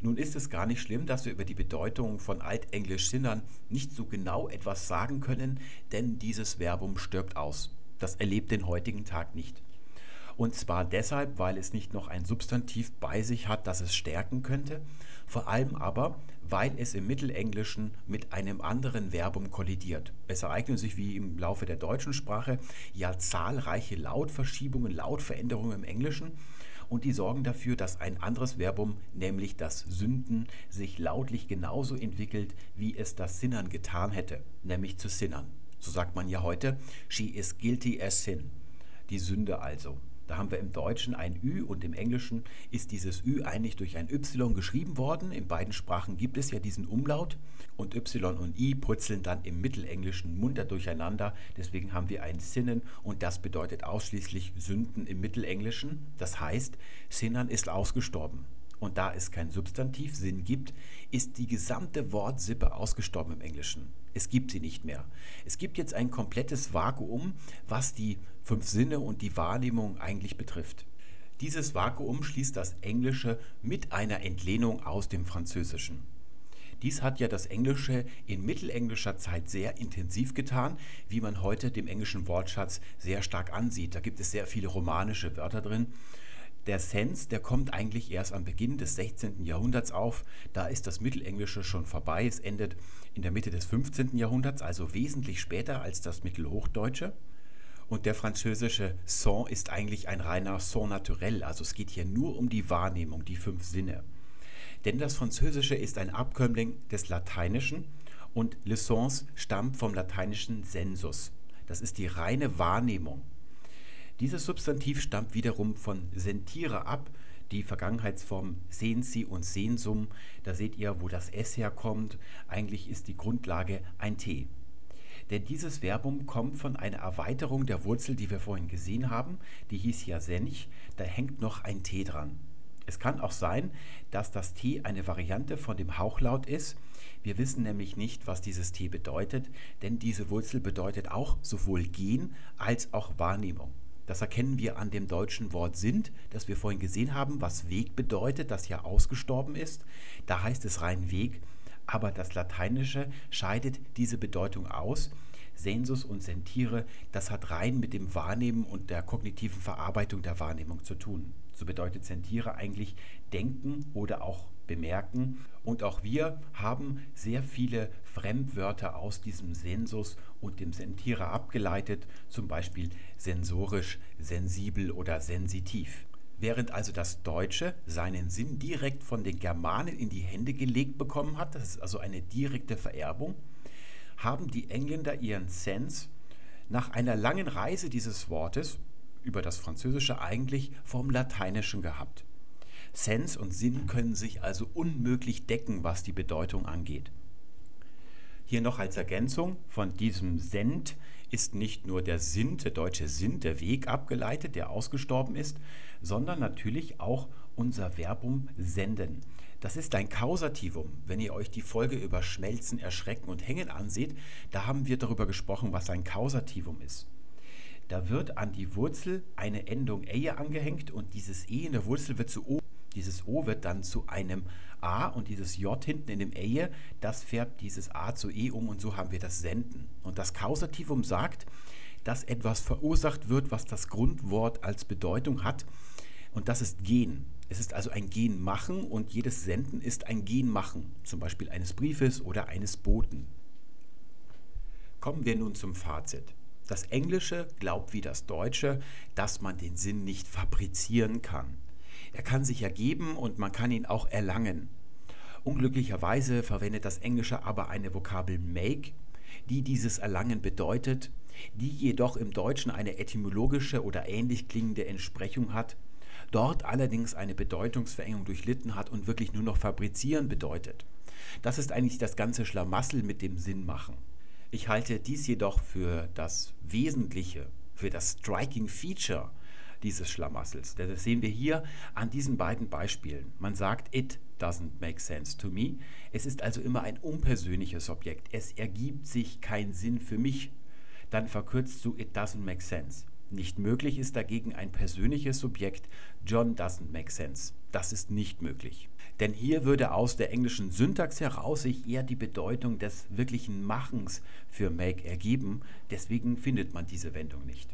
Nun ist es gar nicht schlimm, dass wir über die Bedeutung von Altenglisch Sinnern nicht so genau etwas sagen können, denn dieses Verbum stirbt aus. Das erlebt den heutigen Tag nicht. Und zwar deshalb, weil es nicht noch ein Substantiv bei sich hat, das es stärken könnte, vor allem aber, weil es im Mittelenglischen mit einem anderen Verbum kollidiert. Es ereignen sich wie im Laufe der deutschen Sprache ja zahlreiche Lautverschiebungen, Lautveränderungen im Englischen und die sorgen dafür, dass ein anderes Verbum, nämlich das Sünden, sich lautlich genauso entwickelt, wie es das Sinnern getan hätte, nämlich zu sinnern. So sagt man ja heute, she is guilty as sin, die Sünde also. Da haben wir im Deutschen ein Ü und im Englischen ist dieses Ü eigentlich durch ein Y geschrieben worden. In beiden Sprachen gibt es ja diesen Umlaut und Y und I purzeln dann im Mittelenglischen munter durcheinander. Deswegen haben wir ein Sinnen und das bedeutet ausschließlich Sünden im Mittelenglischen. Das heißt, Sinnern ist ausgestorben. Und da es kein Substantiv Sinn gibt, ist die gesamte Wortsippe ausgestorben im Englischen. Es gibt sie nicht mehr. Es gibt jetzt ein komplettes Vakuum, was die fünf Sinne und die Wahrnehmung eigentlich betrifft. Dieses Vakuum schließt das Englische mit einer Entlehnung aus dem Französischen. Dies hat ja das Englische in mittelenglischer Zeit sehr intensiv getan, wie man heute dem englischen Wortschatz sehr stark ansieht. Da gibt es sehr viele romanische Wörter drin der Sens, der kommt eigentlich erst am Beginn des 16. Jahrhunderts auf. Da ist das Mittelenglische schon vorbei. Es endet in der Mitte des 15. Jahrhunderts, also wesentlich später als das Mittelhochdeutsche. Und der französische Son ist eigentlich ein reiner Son naturel. Also es geht hier nur um die Wahrnehmung, die fünf Sinne. Denn das Französische ist ein Abkömmling des Lateinischen und Le Sens stammt vom lateinischen Sensus. Das ist die reine Wahrnehmung. Dieses Substantiv stammt wiederum von sentiere ab, die Vergangenheitsform sehen Sie und sensum. Da seht ihr, wo das S herkommt. Eigentlich ist die Grundlage ein T. Denn dieses Verbum kommt von einer Erweiterung der Wurzel, die wir vorhin gesehen haben. Die hieß ja sench. Da hängt noch ein T dran. Es kann auch sein, dass das T eine Variante von dem Hauchlaut ist. Wir wissen nämlich nicht, was dieses T bedeutet, denn diese Wurzel bedeutet auch sowohl gehen als auch Wahrnehmung. Das erkennen wir an dem deutschen Wort sind, das wir vorhin gesehen haben, was Weg bedeutet, das ja ausgestorben ist. Da heißt es rein Weg, aber das Lateinische scheidet diese Bedeutung aus. Sensus und Sentire, das hat rein mit dem Wahrnehmen und der kognitiven Verarbeitung der Wahrnehmung zu tun. So bedeutet Sentire eigentlich denken oder auch bemerken. Und auch wir haben sehr viele Fremdwörter aus diesem Sensus und dem Sentire abgeleitet, zum Beispiel sensorisch, sensibel oder sensitiv. Während also das Deutsche seinen Sinn direkt von den Germanen in die Hände gelegt bekommen hat, das ist also eine direkte Vererbung, haben die Engländer ihren Sense nach einer langen Reise dieses Wortes über das Französische eigentlich vom Lateinischen gehabt. Sense und Sinn können sich also unmöglich decken, was die Bedeutung angeht. Hier noch als Ergänzung von diesem Send ist nicht nur der Sinn, der deutsche Sinn, der Weg abgeleitet, der ausgestorben ist, sondern natürlich auch unser Verbum senden. Das ist ein Kausativum. Wenn ihr euch die Folge über Schmelzen, Erschrecken und Hängen anseht, da haben wir darüber gesprochen, was ein Kausativum ist. Da wird an die Wurzel eine Endung eje angehängt und dieses e in der Wurzel wird zu o. Dieses o wird dann zu einem a und dieses j hinten in dem eje, das färbt dieses a zu e um und so haben wir das Senden. Und das Kausativum sagt, dass etwas verursacht wird, was das Grundwort als Bedeutung hat und das ist gehen. Es ist also ein Gen machen und jedes Senden ist ein Gen machen, zum Beispiel eines Briefes oder eines Boten. Kommen wir nun zum Fazit. Das Englische glaubt wie das Deutsche, dass man den Sinn nicht fabrizieren kann. Er kann sich ergeben und man kann ihn auch erlangen. Unglücklicherweise verwendet das Englische aber eine Vokabel make, die dieses Erlangen bedeutet, die jedoch im Deutschen eine etymologische oder ähnlich klingende Entsprechung hat, dort allerdings eine Bedeutungsverengung durchlitten hat und wirklich nur noch fabrizieren bedeutet. Das ist eigentlich das ganze Schlamassel mit dem Sinnmachen. Ich halte dies jedoch für das Wesentliche, für das Striking Feature dieses Schlamassels. Das sehen wir hier an diesen beiden Beispielen. Man sagt, it doesn't make sense to me. Es ist also immer ein unpersönliches Objekt. Es ergibt sich kein Sinn für mich. Dann verkürzt du it doesn't make sense. Nicht möglich ist dagegen ein persönliches Subjekt. John doesn't make sense. Das ist nicht möglich. Denn hier würde aus der englischen Syntax heraus sich eher die Bedeutung des wirklichen Machens für make ergeben. Deswegen findet man diese Wendung nicht.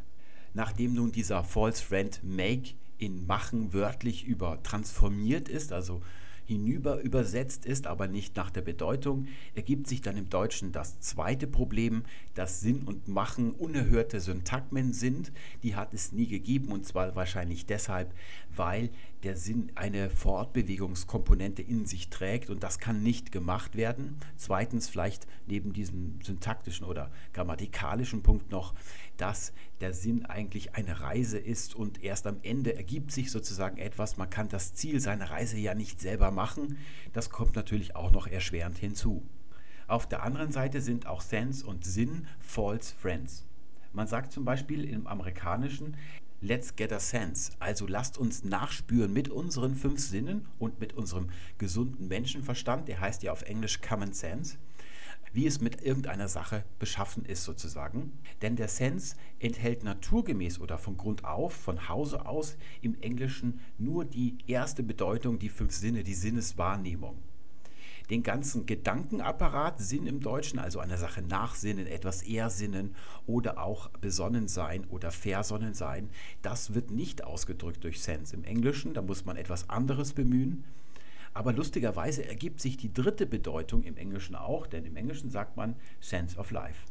Nachdem nun dieser False Friend make in machen wörtlich über transformiert ist, also hinüber übersetzt ist, aber nicht nach der Bedeutung, ergibt sich dann im Deutschen das zweite Problem, dass Sinn und Machen unerhörte Syntagmen sind. Die hat es nie gegeben und zwar wahrscheinlich deshalb, weil der Sinn eine Fortbewegungskomponente in sich trägt und das kann nicht gemacht werden. Zweitens vielleicht neben diesem syntaktischen oder grammatikalischen Punkt noch, dass der Sinn eigentlich eine Reise ist und erst am Ende ergibt sich sozusagen etwas. Man kann das Ziel seiner Reise ja nicht selber machen. Das kommt natürlich auch noch erschwerend hinzu. Auf der anderen Seite sind auch Sense und Sinn false friends. Man sagt zum Beispiel im Amerikanischen, Let's get a sense. Also lasst uns nachspüren mit unseren fünf Sinnen und mit unserem gesunden Menschenverstand, der heißt ja auf Englisch Common Sense, wie es mit irgendeiner Sache beschaffen ist sozusagen. Denn der Sense enthält naturgemäß oder von Grund auf, von Hause aus im Englischen nur die erste Bedeutung, die fünf Sinne, die Sinneswahrnehmung den ganzen Gedankenapparat, Sinn im Deutschen, also einer Sache nachsinnen, etwas ersinnen oder auch besonnen sein oder versonnen sein, das wird nicht ausgedrückt durch Sense im Englischen, da muss man etwas anderes bemühen. Aber lustigerweise ergibt sich die dritte Bedeutung im Englischen auch, denn im Englischen sagt man Sense of Life.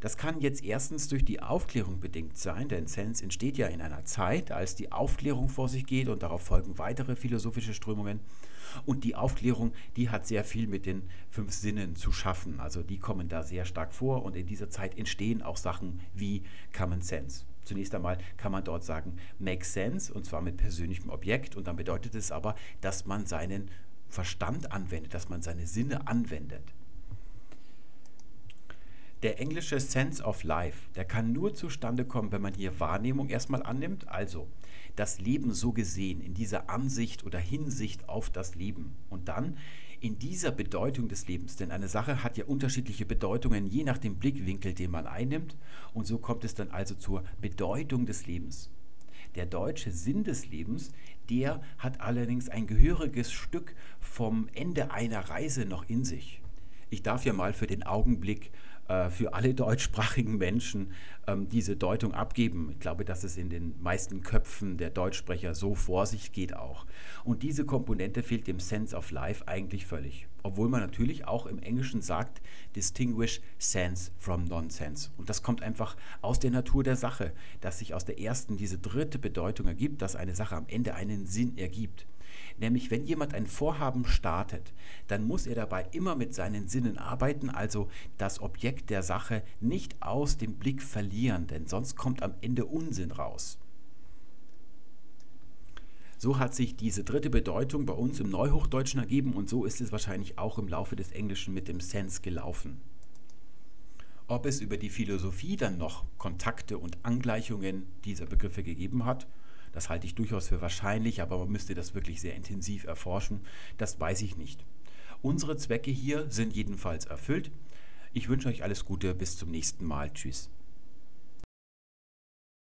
Das kann jetzt erstens durch die Aufklärung bedingt sein, denn Sense entsteht ja in einer Zeit, als die Aufklärung vor sich geht und darauf folgen weitere philosophische Strömungen. Und die Aufklärung, die hat sehr viel mit den fünf Sinnen zu schaffen. Also die kommen da sehr stark vor und in dieser Zeit entstehen auch Sachen wie Common Sense. Zunächst einmal kann man dort sagen, make sense, und zwar mit persönlichem Objekt. Und dann bedeutet es aber, dass man seinen Verstand anwendet, dass man seine Sinne anwendet. Der englische Sense of Life, der kann nur zustande kommen, wenn man hier Wahrnehmung erstmal annimmt, also das Leben so gesehen, in dieser Ansicht oder Hinsicht auf das Leben. Und dann in dieser Bedeutung des Lebens, denn eine Sache hat ja unterschiedliche Bedeutungen, je nach dem Blickwinkel, den man einnimmt. Und so kommt es dann also zur Bedeutung des Lebens. Der deutsche Sinn des Lebens, der hat allerdings ein gehöriges Stück vom Ende einer Reise noch in sich. Ich darf ja mal für den Augenblick für alle deutschsprachigen Menschen ähm, diese Deutung abgeben. Ich glaube, dass es in den meisten Köpfen der Deutschsprecher so vor sich geht auch. Und diese Komponente fehlt dem Sense of Life eigentlich völlig. Obwohl man natürlich auch im Englischen sagt, distinguish sense from nonsense. Und das kommt einfach aus der Natur der Sache, dass sich aus der ersten diese dritte Bedeutung ergibt, dass eine Sache am Ende einen Sinn ergibt. Nämlich, wenn jemand ein Vorhaben startet, dann muss er dabei immer mit seinen Sinnen arbeiten, also das Objekt der Sache nicht aus dem Blick verlieren, denn sonst kommt am Ende Unsinn raus. So hat sich diese dritte Bedeutung bei uns im Neuhochdeutschen ergeben und so ist es wahrscheinlich auch im Laufe des Englischen mit dem Sense gelaufen. Ob es über die Philosophie dann noch Kontakte und Angleichungen dieser Begriffe gegeben hat, das halte ich durchaus für wahrscheinlich, aber man müsste das wirklich sehr intensiv erforschen. Das weiß ich nicht. Unsere Zwecke hier sind jedenfalls erfüllt. Ich wünsche euch alles Gute, bis zum nächsten Mal. Tschüss.